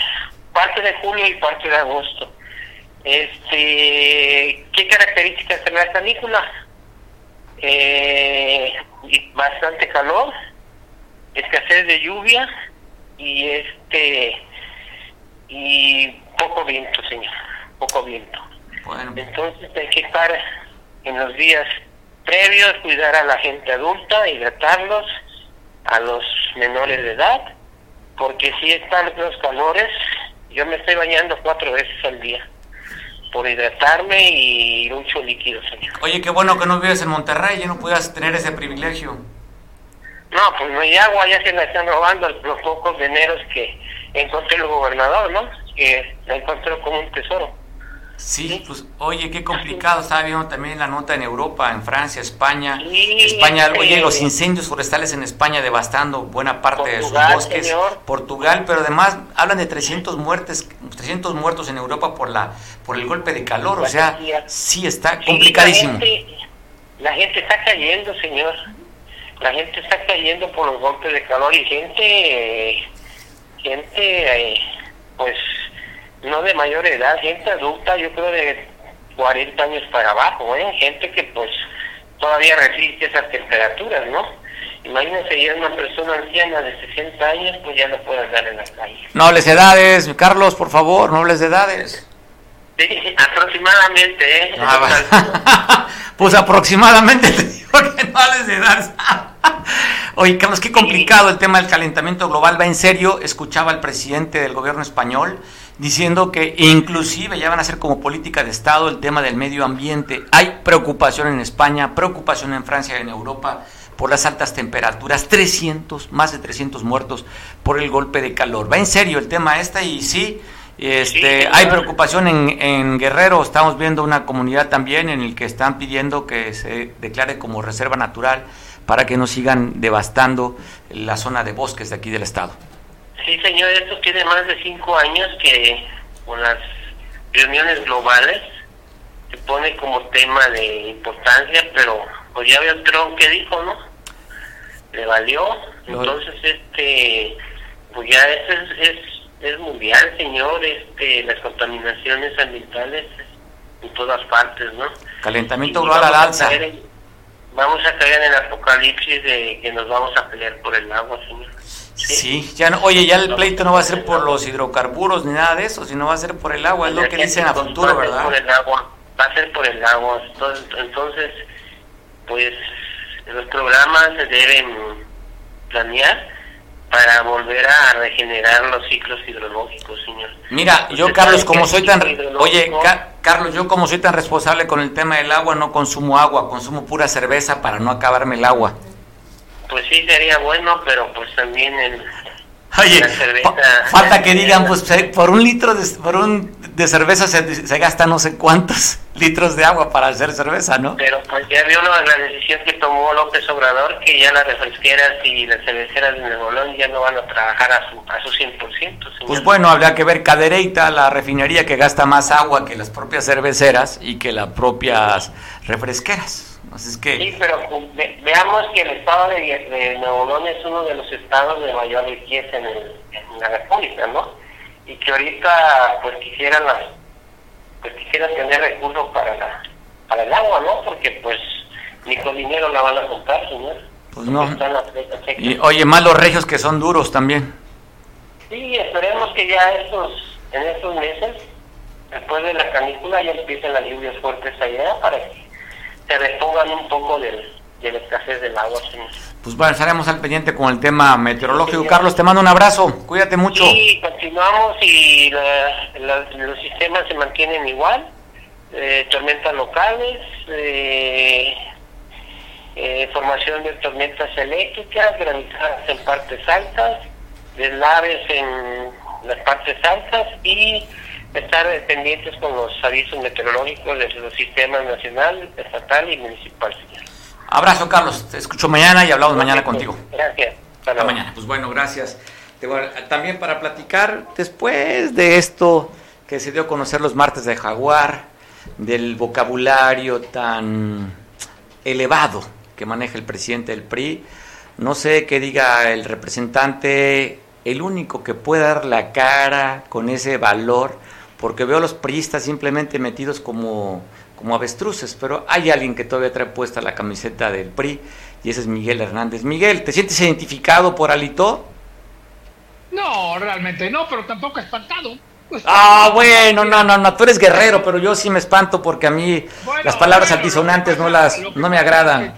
parte de julio y parte de agosto. Este, ¿Qué características tiene la canícula? Eh, bastante calor, escasez de lluvia y este y poco viento, señor, poco viento. Entonces hay que estar en los días previos, cuidar a la gente adulta, hidratarlos, a los menores de edad, porque si están los calores, yo me estoy bañando cuatro veces al día por hidratarme y mucho líquido, señor. Oye, qué bueno que no vives en Monterrey, ya no puedas tener ese privilegio. No, pues no hay agua, ya se la están robando los pocos dineros que encontré el gobernador, ¿no? Que la encontró como un tesoro. Sí, pues oye, qué complicado. Estaba viendo también la nota en Europa, en Francia, España. España, oye, los incendios forestales en España devastando buena parte de sus bosques. Portugal, pero además hablan de 300 muertes, 300 muertos en Europa por la por el golpe de calor. O sea, sí está complicadísimo. la, gente, está cayendo, señor. La gente está cayendo por los golpes de calor y gente, gente, eh, pues no de mayor edad, gente adulta, yo creo de 40 años para abajo, ¿eh? gente que pues todavía resiste esas temperaturas, ¿no? Imagínense ya una persona anciana de 60 años, pues ya no puede andar en la calle. Nobles edades, Carlos, por favor, nobles edades. Sí, aproximadamente, ¿eh? Ah, pues aproximadamente te digo que nobles edades. Oye, Carlos, qué complicado el tema del calentamiento global. Va en serio, escuchaba al presidente del gobierno español diciendo que inclusive ya van a ser como política de Estado el tema del medio ambiente. Hay preocupación en España, preocupación en Francia y en Europa por las altas temperaturas, 300, más de 300 muertos por el golpe de calor. Va en serio el tema este y sí, este, hay preocupación en, en, Guerrero, estamos viendo una comunidad también en el que están pidiendo que se declare como reserva natural para que no sigan devastando la zona de bosques de aquí del estado. Sí, señor, esto tiene más de cinco años que con las reuniones globales se pone como tema de importancia, pero pues ya veo Trump que dijo, ¿no? Le valió, entonces este, pues ya es, es, es mundial, señor, este, las contaminaciones ambientales en todas partes, ¿no? Calentamiento global al alza. vamos a caer en el apocalipsis de que nos vamos a pelear por el agua, señor. Sí, ya no, oye, ya el pleito no va a ser por los hidrocarburos ni nada de eso, sino va a ser por el agua, es lo que dicen a futuro, ¿verdad? Por el agua, va a ser por el agua. Entonces, entonces, pues los programas se deben planear para volver a regenerar los ciclos hidrológicos, señor. Mira, yo Carlos, como soy tan, oye, Carlos, yo como soy tan responsable con el tema del agua, no consumo agua, consumo pura cerveza para no acabarme el agua. Pues sí, sería bueno, pero pues también el, Oye, falta que digan, pues por un litro de, por un de cerveza se, se, gasta no sé cuántos litros de agua para hacer cerveza, ¿no? Pero pues ya vio la decisión que tomó López Obrador, que ya las refresqueras y las cerveceras de Nuevo León ya no van a trabajar a su, a su 100%. Pues bueno, habría que ver Cadereyta, la refinería que gasta más agua que las propias cerveceras y que las propias refresqueras. Sí, pero veamos que el estado de, Nuevo León es uno de los estados de mayor riqueza en, la República, ¿no? Y que ahorita pues quisieran las, pues quisiera tener recursos para la, para el agua, ¿no? Porque pues ni con dinero la van a comprar, señor. Pues no. Y, oye, más los regios que son duros también. Sí, esperemos que ya estos, en estos meses, después de la canícula, ya empiecen las lluvias fuertes allá para que se repongan un poco del, de la escasez del agua. Pues bueno, estaremos al pendiente con el tema meteorológico. Carlos, te mando un abrazo, cuídate mucho. Sí, continuamos y los sistemas se mantienen igual. Eh, tormentas locales, eh, eh, formación de tormentas eléctricas, granizadas en partes altas, deslaves en las partes altas y estar pendientes con los avisos meteorológicos de los sistemas nacional, estatal y municipal. Abrazo, Carlos. Te escucho mañana y hablamos mañana contigo. Gracias. Hasta mañana. Pues bueno, gracias. También para platicar después de esto que se dio a conocer los martes de Jaguar, del vocabulario tan elevado que maneja el presidente del PRI, no sé qué diga el representante, el único que puede dar la cara con ese valor porque veo a los priistas simplemente metidos como, como avestruces, pero hay alguien que todavía trae puesta la camiseta del PRI y ese es Miguel Hernández. Miguel, ¿te sientes identificado por Alito? No, realmente no, pero tampoco espantado. Ah, bueno, no, no, no, tú eres guerrero, pero yo sí me espanto porque a mí las palabras altisonantes no las no me agradan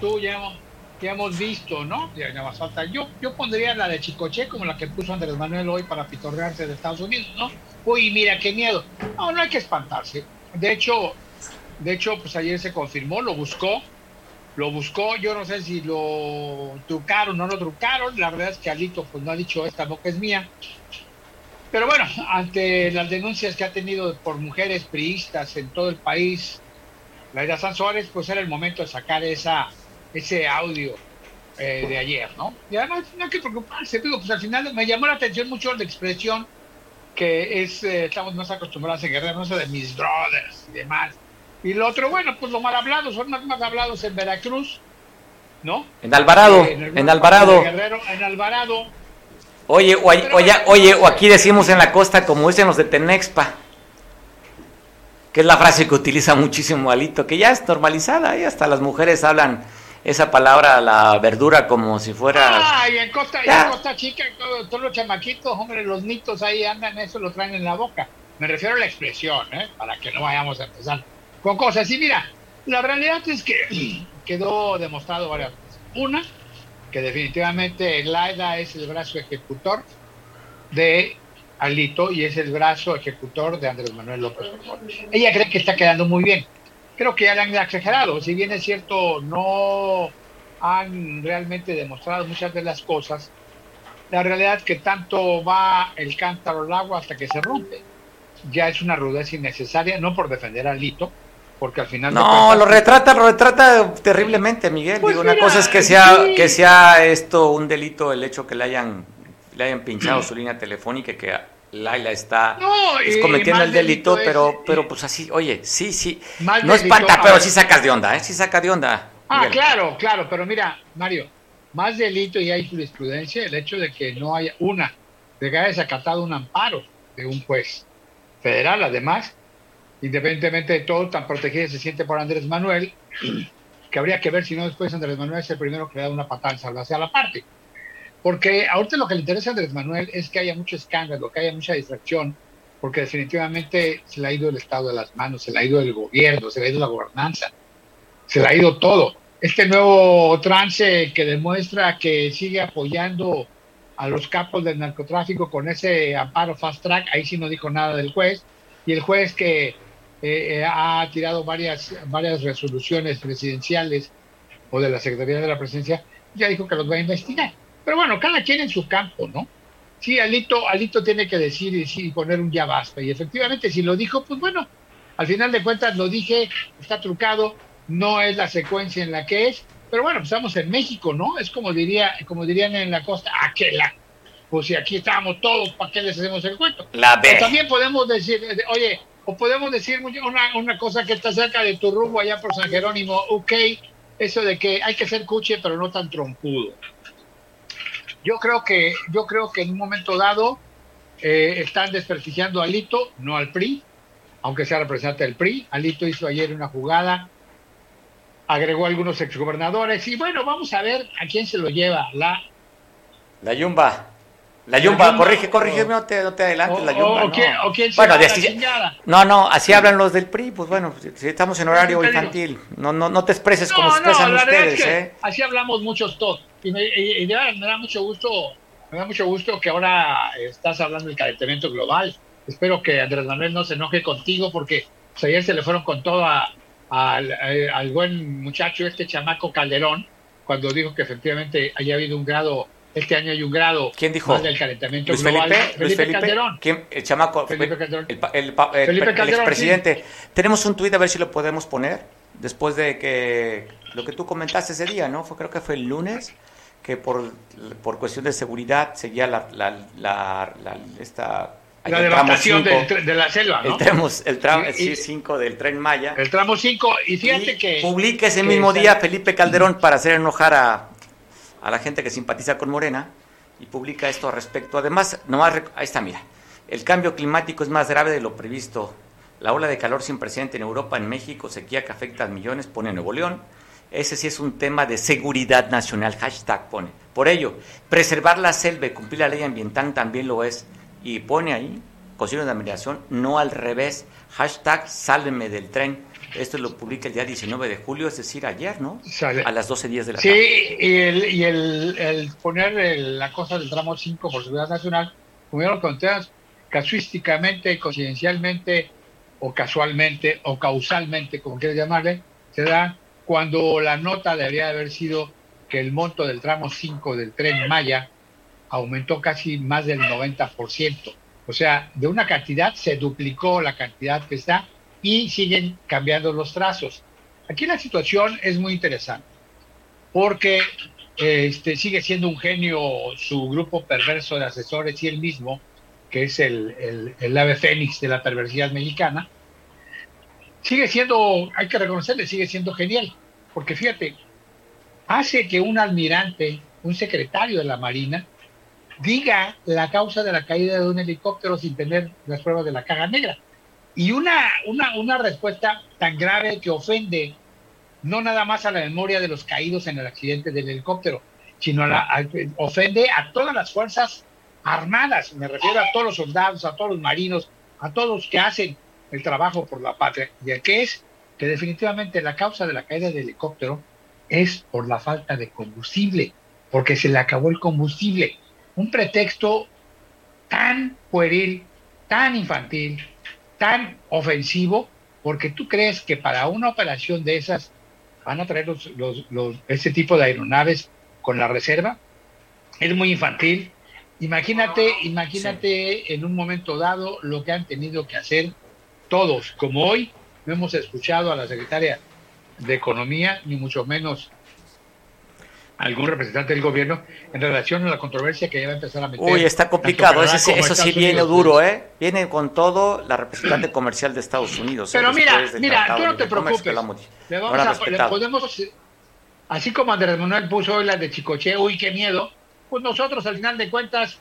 que hemos visto, ¿no? Ya, más falta. Yo, yo pondría la de Chicoche como la que puso Andrés Manuel hoy para pitorrearse de Estados Unidos, ¿no? Uy, mira qué miedo. No, no hay que espantarse. De hecho, de hecho, pues ayer se confirmó, lo buscó, lo buscó, yo no sé si lo trucaron o no lo trucaron, la verdad es que Alito pues no ha dicho esta boca es mía, Pero bueno, ante las denuncias que ha tenido por mujeres priistas en todo el país, la San Suárez, pues era el momento de sacar esa, ese audio eh, de ayer, ¿no? Y además no hay que preocuparse, digo, pues al final me llamó la atención mucho la expresión que es, eh, estamos más acostumbrados en Guerrero, no sé, de mis brothers y demás. Y lo otro, bueno, pues lo mal hablado, son más mal hablados en Veracruz, ¿no? En Alvarado, eh, en, Alvarado. en Alvarado. Oye, o, oye, oye, o aquí decimos en la costa, como dicen los de Tenexpa, que es la frase que utiliza muchísimo Alito, que ya es normalizada, y hasta las mujeres hablan esa palabra, la verdura, como si fuera... Ah, y en Costa, en Costa Chica, todos, los chamaquitos, hombre, los nitos ahí andan, eso lo traen en la boca. Me refiero a la expresión, ¿eh? para que no vayamos a empezar con cosas. Y mira, la realidad es que quedó demostrado varias cosas. Una, que definitivamente Laida es el brazo ejecutor de Alito y es el brazo ejecutor de Andrés Manuel López Obrador. Ella cree que está quedando muy bien. Creo que ya le han exagerado. Si bien es cierto, no han realmente demostrado muchas de las cosas. La realidad es que tanto va el cántaro al agua hasta que se rompe. Ya es una rudeza innecesaria, no por defender a Alito, porque al final no lo retrata lo retrata terriblemente Miguel pues digo una cosa es que sea que sea esto un delito el hecho que le hayan le hayan pinchado su línea telefónica que Laila está cometiendo el delito, pero pero pues así oye sí sí. No espanta pero sí sacas de onda eh sí saca de onda ah claro claro pero mira Mario más delito y hay jurisprudencia el hecho de que no haya una de que haya desacatado un amparo de un juez federal además independientemente de todo, tan protegida se siente por Andrés Manuel, que habría que ver si no después Andrés Manuel es el primero que le da una patada hacia la parte. Porque ahorita lo que le interesa a Andrés Manuel es que haya mucho escándalo, que haya mucha distracción, porque definitivamente se le ha ido el Estado de las manos, se le ha ido el gobierno, se le ha ido la gobernanza, se le ha ido todo. Este nuevo trance que demuestra que sigue apoyando a los capos del narcotráfico con ese amparo fast track, ahí sí no dijo nada del juez, y el juez que eh, eh, ha tirado varias, varias resoluciones presidenciales o de la Secretaría de la Presidencia, ya dijo que los va a investigar. Pero bueno, cada quien en su campo, ¿no? Sí, Alito, Alito tiene que decir y, sí, poner un ya basta. Y efectivamente, si lo dijo, pues bueno, al final de cuentas lo dije, está trucado, no es la secuencia en la que es, pero bueno, pues estamos en México, ¿no? Es como diría, como dirían en la costa, aquella. Pues si aquí estábamos todos, ¿para qué les hacemos el cuento? La Pero también podemos decir, oye, o podemos decir una, una cosa que está cerca de tu rumbo allá por San Jerónimo, ok, eso de que hay que ser cuche pero no tan trompudo. Yo creo que, yo creo que en un momento dado eh, están desprestigiando a Alito, no al PRI, aunque sea representante del PRI. Alito hizo ayer una jugada, agregó algunos exgobernadores y bueno, vamos a ver a quién se lo lleva la... La Yumba. La Yumba, corrige, corrige, no te, no te adelantes, la Yumba. O, quién, o quién bueno, no, no, así hablan los del PRI, pues bueno, si estamos en horario infantil, no, no, no te expreses como expresan ustedes, ¿eh? Así hablamos muchos todos. Y, me, y, me, da, mucho gusto, me da mucho gusto que ahora estás hablando del calentamiento global. Espero que Andrés Manuel no se enoje contigo porque pues, ayer se le fueron con todo al, al buen muchacho, este chamaco Calderón, cuando dijo que efectivamente haya habido un grado este año hay un grado ¿Quién dijo? más del calentamiento Luis global. Felipe, Luis Felipe, Calderón. ¿Quién? El chamaco. Felipe Calderón. El, el, el, Felipe Calderón, expresidente. Tenemos un tuit a ver si lo podemos poner después de que lo que tú comentaste ese día, ¿no? Fue, creo que fue el lunes que por, por cuestión de seguridad seguía la, la, la, la esta la devastación de la selva, ¿no? El tramo, el tramo 5 del tren Maya. El tramo 5, y fíjate que... Publica ese mismo día Felipe Calderón para hacer enojar a, a la gente que simpatiza con Morena y publica esto al respecto. Además, nomás, ahí está, mira, el cambio climático es más grave de lo previsto. La ola de calor sin precedente en Europa, en México, sequía que afecta a millones, pone Nuevo León. Ese sí es un tema de seguridad nacional, hashtag pone. Por ello, preservar la selva y cumplir la ley ambiental también lo es. Y pone ahí, consigno de admiración, no al revés, hashtag sálveme del tren esto lo publica el día 19 de julio, es decir, ayer, ¿no? A las 12 días de la tarde. Sí, y el, y el, poner la cosa del tramo 5 por seguridad nacional, como ya lo conteas, casuísticamente, coincidencialmente, o casualmente, o causalmente, como quieras llamarle, se da cuando la nota debería haber sido que el monto del tramo 5 del tren Maya aumentó casi más del 90%. O sea, de una cantidad se duplicó la cantidad que está y siguen cambiando los trazos. Aquí la situación es muy interesante porque este, sigue siendo un genio su grupo perverso de asesores y él mismo, que es el, el, ave fénix de la perversidad mexicana, sigue siendo, hay que reconocerle, sigue siendo genial, porque fíjate, hace que un almirante, un secretario de la Marina, diga la causa de la caída de un helicóptero sin tener las pruebas de la caja negra. Y una, una, una respuesta tan grave que ofende no nada más a la memoria de los caídos en el accidente del helicóptero, sino a ofende a todas las fuerzas armadas, me refiero a todos los soldados, a todos los marinos, a todos los que hacen el trabajo por la patria. Y el que es que definitivamente la causa de la caída del helicóptero es por la falta de combustible, porque se le acabó el combustible. Un pretexto tan pueril, tan infantil, tan ofensivo, porque tú crees que para una operación de esas van a traer los, los, ese tipo de aeronaves con la reserva. Es muy infantil. Imagínate, imagínate en un momento dado lo que han tenido que hacer todos, como hoy no hemos escuchado a la secretaria de Economía, ni mucho menos algún representante del gobierno en relación a la controversia que ya va a empezar a meter. Uy, está complicado, eso, eso sí viene duro, ¿eh? Viene con todo la representante comercial de Estados Unidos. ¿eh? Pero mira, mira, tú no te preocupes. Le vamos a, podemos, así como Andrés Manuel puso hoy la de Chicoche, uy, qué miedo, pues nosotros al final de cuentas,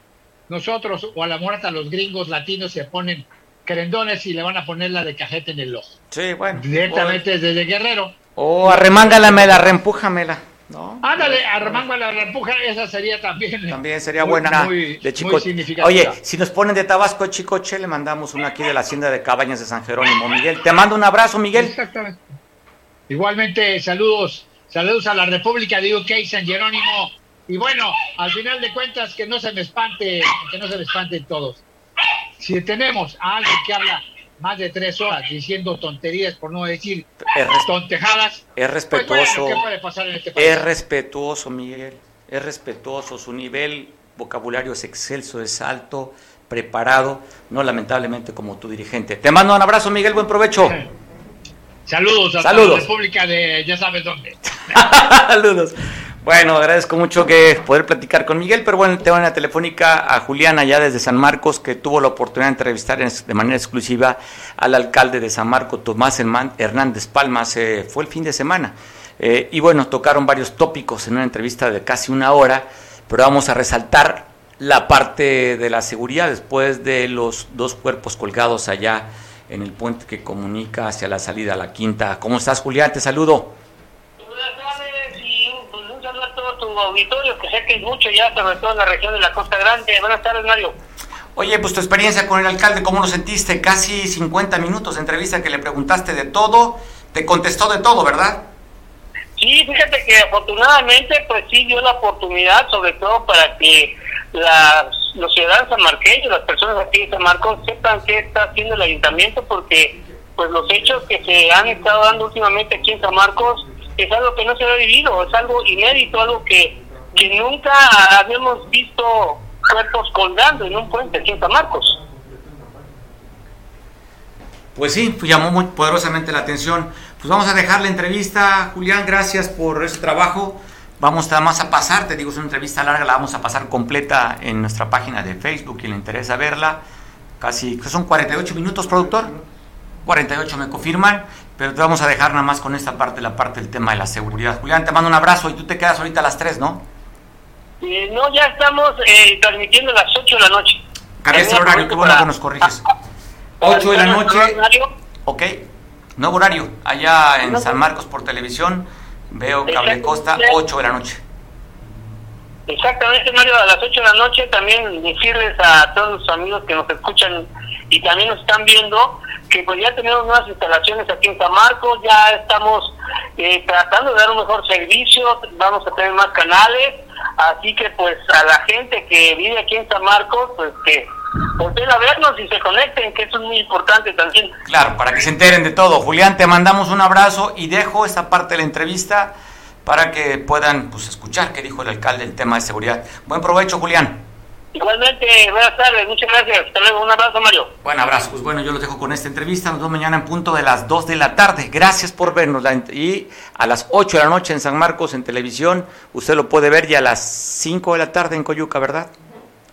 nosotros o a la muerta los gringos latinos se ponen querendones y le van a poner la de cajete en el ojo. Sí, bueno. Directamente desde Guerrero. O oh, arremángalamela, reempújamela. ¿No? Ándale, arremango la reempuja, esa sería también. También sería buena de Chicoche. Oye, si nos ponen de Tabasco Chicoche, le mandamos una aquí de la hacienda de Cabañas de San Jerónimo. Miguel, te mando un abrazo, Miguel. Exactamente. Igualmente, saludos, saludos a la República de UK, San Jerónimo. Y bueno, al final de cuentas, que no se me espante, que no se me espanten todos. Si tenemos a alguien que habla más de tres horas diciendo tonterías, por no decir tontejadas. Es pues respetuoso. Este es respetuoso, Miguel. Es respetuoso. Su nivel vocabulario es excelso, es alto, preparado. No lamentablemente como tu dirigente. Te mando un abrazo, Miguel. Buen provecho. Saludos a la República de ya sabes dónde. Saludos. Bueno, agradezco mucho que poder platicar con Miguel, pero bueno, tengo en la telefónica a Juliana ya desde San Marcos, que tuvo la oportunidad de entrevistar de manera exclusiva al alcalde de San Marcos, Tomás Hernández Palma, se fue el fin de semana. Eh, y bueno, tocaron varios tópicos en una entrevista de casi una hora, pero vamos a resaltar la parte de la seguridad después de los dos cuerpos colgados allá en el puente que comunica hacia la salida a la quinta. ¿Cómo estás, Julián? Te saludo tu auditorio, que sé que es mucho ya, sobre todo en la región de la Costa Grande. Buenas tardes, Mario. Oye, pues tu experiencia con el alcalde, ¿cómo lo sentiste? Casi 50 minutos de entrevista que le preguntaste de todo, te contestó de todo, ¿verdad? Sí, fíjate que afortunadamente pues sí dio la oportunidad, sobre todo para que las, los ciudadanos sanmarqueños, las personas aquí en San Marcos sepan qué está haciendo el ayuntamiento, porque pues los hechos que se han estado dando últimamente aquí en San Marcos es algo que no se ha vivido, es algo inédito, algo que, que nunca habíamos visto cuerpos colgando en un puente aquí en Marcos. Pues sí, pues llamó muy poderosamente la atención. Pues vamos a dejar la entrevista, Julián, gracias por ese trabajo. Vamos nada más a pasar, te digo, es una entrevista larga, la vamos a pasar completa en nuestra página de Facebook, quien le interesa verla. Casi, son 48 minutos, productor. 48 me confirman. Pero te vamos a dejar nada más con esta parte, la parte del tema de la seguridad. Julián, te mando un abrazo y tú te quedas ahorita a las 3, ¿no? Eh, no, ya estamos eh, transmitiendo a las 8 de la noche. Cambiaste el horario, qué bueno que nos corriges. 8 de la noche. Ok, nuevo horario. Allá en San Marcos por televisión, veo Cable Costa, 8 de la noche. Exactamente, Mario, a las 8 de la noche también decirles a todos los amigos que nos escuchan y también nos están viendo que pues ya tenemos nuevas instalaciones aquí en San Marcos, ya estamos eh, tratando de dar un mejor servicio, vamos a tener más canales, así que pues a la gente que vive aquí en San Marcos, pues que volteen a vernos y se conecten, que eso es muy importante también. Claro, para que se enteren de todo. Julián, te mandamos un abrazo y dejo esta parte de la entrevista para que puedan pues, escuchar qué dijo el alcalde el tema de seguridad. Buen provecho, Julián. Igualmente, buenas tardes, muchas gracias. Hasta luego, un abrazo, Mario. Buen abrazo. Pues bueno, yo los dejo con esta entrevista. Nos vemos mañana en punto de las 2 de la tarde. Gracias por vernos. Y a las 8 de la noche en San Marcos, en televisión, usted lo puede ver ya a las 5 de la tarde en Coyuca, ¿verdad?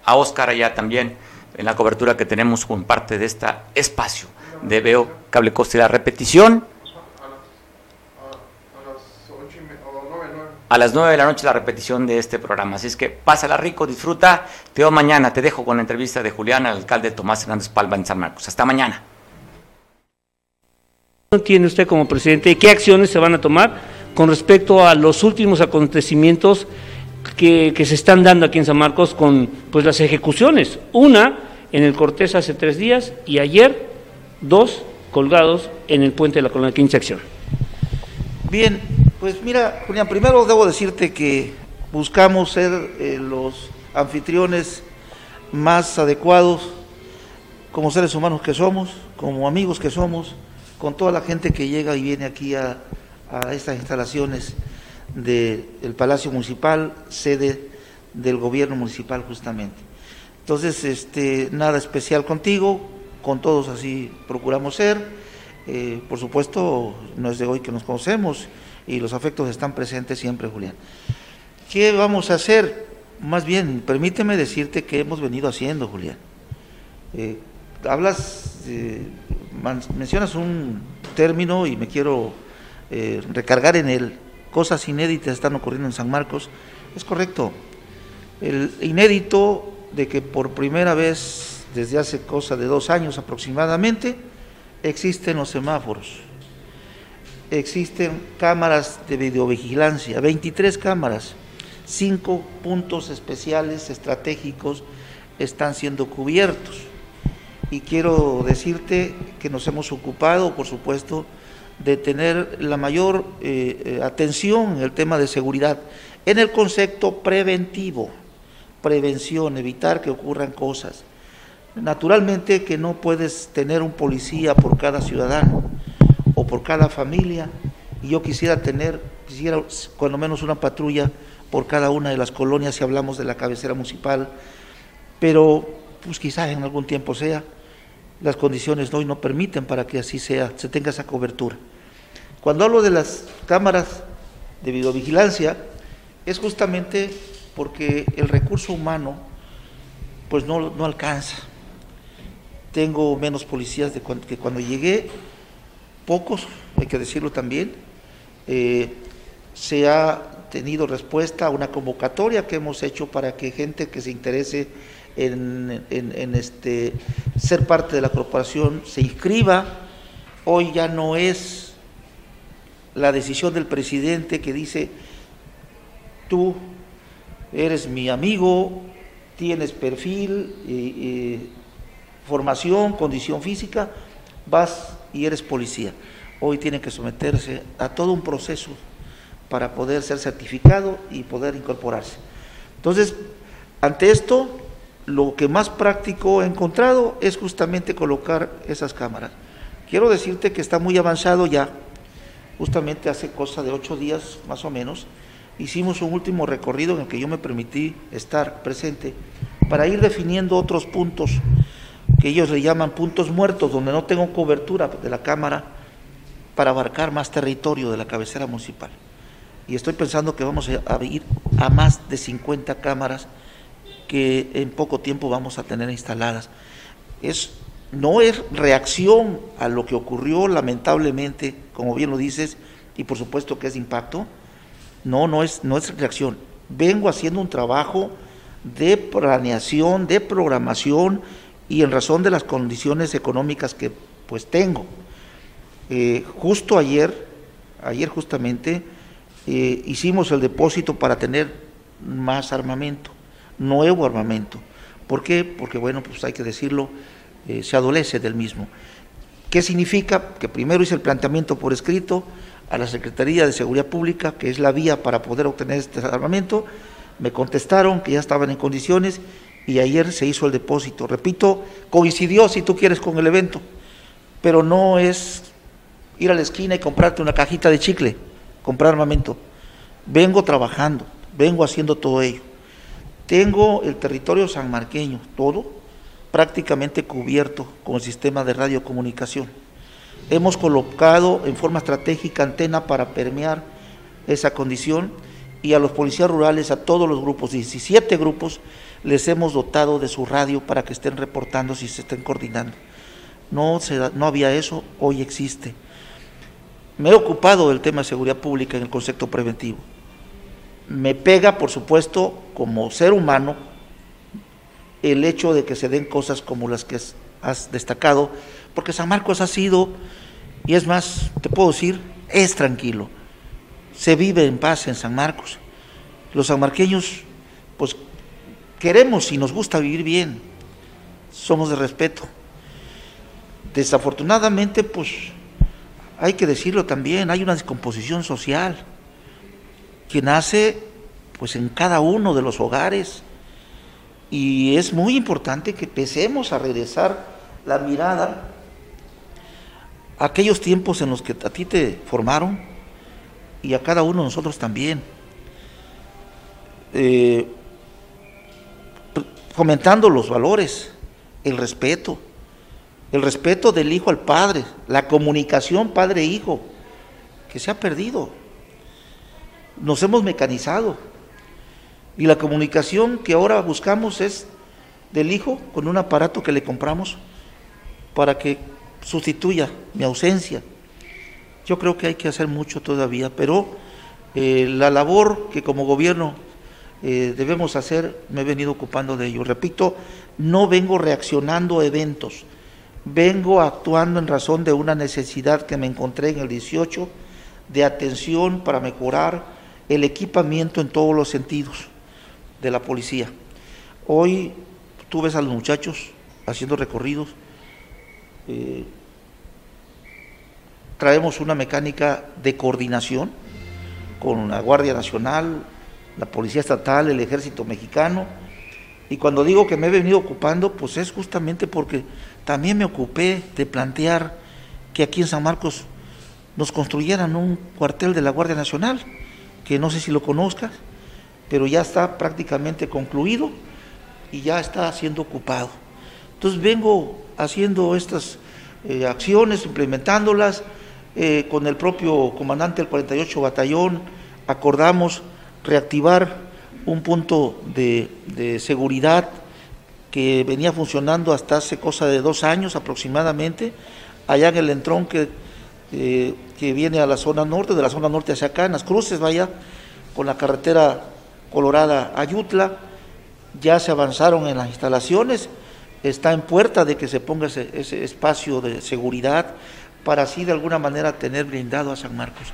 A Oscar allá también, en la cobertura que tenemos con parte de este espacio de Veo Cable Coste. La repetición a las 9 de la noche la repetición de este programa. Así es que pásala rico, disfruta. Te veo mañana. Te dejo con la entrevista de Julián al alcalde Tomás Hernández Palma en San Marcos. Hasta mañana. ¿Tiene usted como presidente qué acciones se van a tomar con respecto a los últimos acontecimientos que, que se están dando aquí en San Marcos con pues, las ejecuciones? Una en el Cortés hace tres días y ayer dos colgados en el puente de la Colonia 15 Acción. Bien, pues mira, Julián, primero debo decirte que buscamos ser eh, los anfitriones más adecuados como seres humanos que somos, como amigos que somos, con toda la gente que llega y viene aquí a, estas instalaciones del Palacio Municipal, sede del gobierno municipal justamente. Entonces, este, nada especial contigo, con todos así procuramos ser. Eh, por supuesto, no es de hoy que nos conocemos, y los afectos están presentes siempre, Julián. ¿Qué vamos a hacer? Más bien, permíteme decirte qué hemos venido haciendo, Julián. Eh, hablas, mencionas un término y me quiero eh, recargar en él. Cosas inéditas están ocurriendo en San Marcos. Es correcto. El inédito de que por primera vez, desde hace cosa de dos años aproximadamente, existen los semáforos existen cámaras de videovigilancia, 23 cámaras, cinco puntos especiales estratégicos están siendo cubiertos. Y quiero decirte que nos hemos ocupado, por supuesto, de tener la mayor eh, eh, atención en el tema de seguridad, en el concepto preventivo, prevención, evitar que ocurran cosas. Naturalmente que no puedes tener un policía por cada ciudadano, o por cada familia, y yo quisiera tener, quisiera cuando menos una patrulla por cada una de las colonias si hablamos de la cabecera municipal, pero pues quizás en algún tiempo sea, las condiciones hoy no permiten para que así sea, se tenga esa cobertura. Cuando hablo de las cámaras de videovigilancia, es justamente porque el recurso humano pues no, no alcanza. Tengo menos policías de que cuando llegué pocos, hay que decirlo también. Eh, se ha tenido respuesta a una convocatoria que hemos hecho para que gente que se interese en, este, ser parte de la corporación se inscriba. Hoy ya no es la decisión del presidente que dice, tú eres mi amigo, tienes perfil, formación, condición física, vas y eres policía. Hoy tiene que someterse a todo un proceso para poder ser certificado y poder incorporarse. Entonces, ante esto, lo que más práctico he encontrado es justamente colocar esas cámaras. Quiero decirte que está muy avanzado ya, justamente hace cosa de ocho días más o menos, hicimos un último recorrido en el que yo me permití estar presente para ir definiendo otros puntos que ellos le llaman puntos muertos, donde no tengo cobertura de la Cámara para abarcar más territorio de la cabecera municipal. Y estoy pensando que vamos a ir a más de 50 cámaras que en poco tiempo vamos a tener instaladas. Es, no es reacción a lo que ocurrió lamentablemente, como bien lo dices, y por supuesto que es impacto. No, no es, no es reacción. Vengo haciendo un trabajo de planeación, de programación, y en razón de las condiciones económicas que pues tengo. Eh, justo ayer, ayer justamente, eh, hicimos el depósito para tener más armamento, nuevo armamento. ¿Por qué? Porque, bueno, pues hay que decirlo, eh, se adolece del mismo. ¿Qué significa? Que primero hice el planteamiento por escrito a la Secretaría de Seguridad Pública, que es la vía para poder obtener este armamento, me contestaron que ya estaban en condiciones y ayer se hizo el depósito. Repito, coincidió si tú quieres con el evento, pero no es ir a la esquina y comprarte una cajita de chicle, comprar armamento. Vengo trabajando, vengo haciendo todo ello. Tengo el territorio sanmarqueño, todo prácticamente cubierto con el sistema de radiocomunicación. Hemos colocado en forma estratégica antena para permear esa condición y a los policías rurales, a todos los grupos, 17 grupos, les hemos dotado de su radio para que estén reportando si se estén coordinando. No, se, no había eso, hoy existe. Me he ocupado del tema de seguridad pública en el concepto preventivo. Me pega, por supuesto, como ser humano, el hecho de que se den cosas como las que has destacado, porque San Marcos ha sido, y es más, te puedo decir, es tranquilo. Se vive en paz en San Marcos. Los sanmarqueños, pues queremos y nos gusta vivir bien, somos de respeto. Desafortunadamente, pues hay que decirlo también, hay una descomposición social que nace pues en cada uno de los hogares y es muy importante que empecemos a regresar la mirada a aquellos tiempos en los que a ti te formaron y a cada uno de nosotros también. Eh, fomentando los valores, el respeto, el respeto del hijo al padre, la comunicación padre-hijo, que se ha perdido. Nos hemos mecanizado. Y la comunicación que ahora buscamos es del hijo con un aparato que le compramos para que sustituya mi ausencia. Yo creo que hay que hacer mucho todavía, pero eh, la labor que como gobierno eh, debemos hacer, me he venido ocupando de ello. Repito, no vengo reaccionando a eventos, vengo actuando en razón de una necesidad que me encontré en el 18 de atención para mejorar el equipamiento en todos los sentidos de la policía. Hoy tú ves a los muchachos haciendo recorridos. Eh, traemos una mecánica de coordinación con la Guardia Nacional, la Policía Estatal, el Ejército Mexicano. Y cuando digo que me he venido ocupando, pues es justamente porque también me ocupé de plantear que aquí en San Marcos nos construyeran un cuartel de la Guardia Nacional, que no sé si lo conozcas, pero ya está prácticamente concluido y ya está siendo ocupado. Entonces vengo haciendo estas eh, acciones, implementándolas eh, con el propio comandante del 48 Batallón, acordamos reactivar un punto de, seguridad que venía funcionando hasta hace cosa de dos años aproximadamente, allá en el entrón que, eh, que viene a la zona norte, de la zona norte hacia acá, en las cruces, vaya, con la carretera Colorada Ayutla, ya se avanzaron en las instalaciones, está en puerta de que se ponga ese, espacio de seguridad para así de alguna manera tener blindado a San Marcos.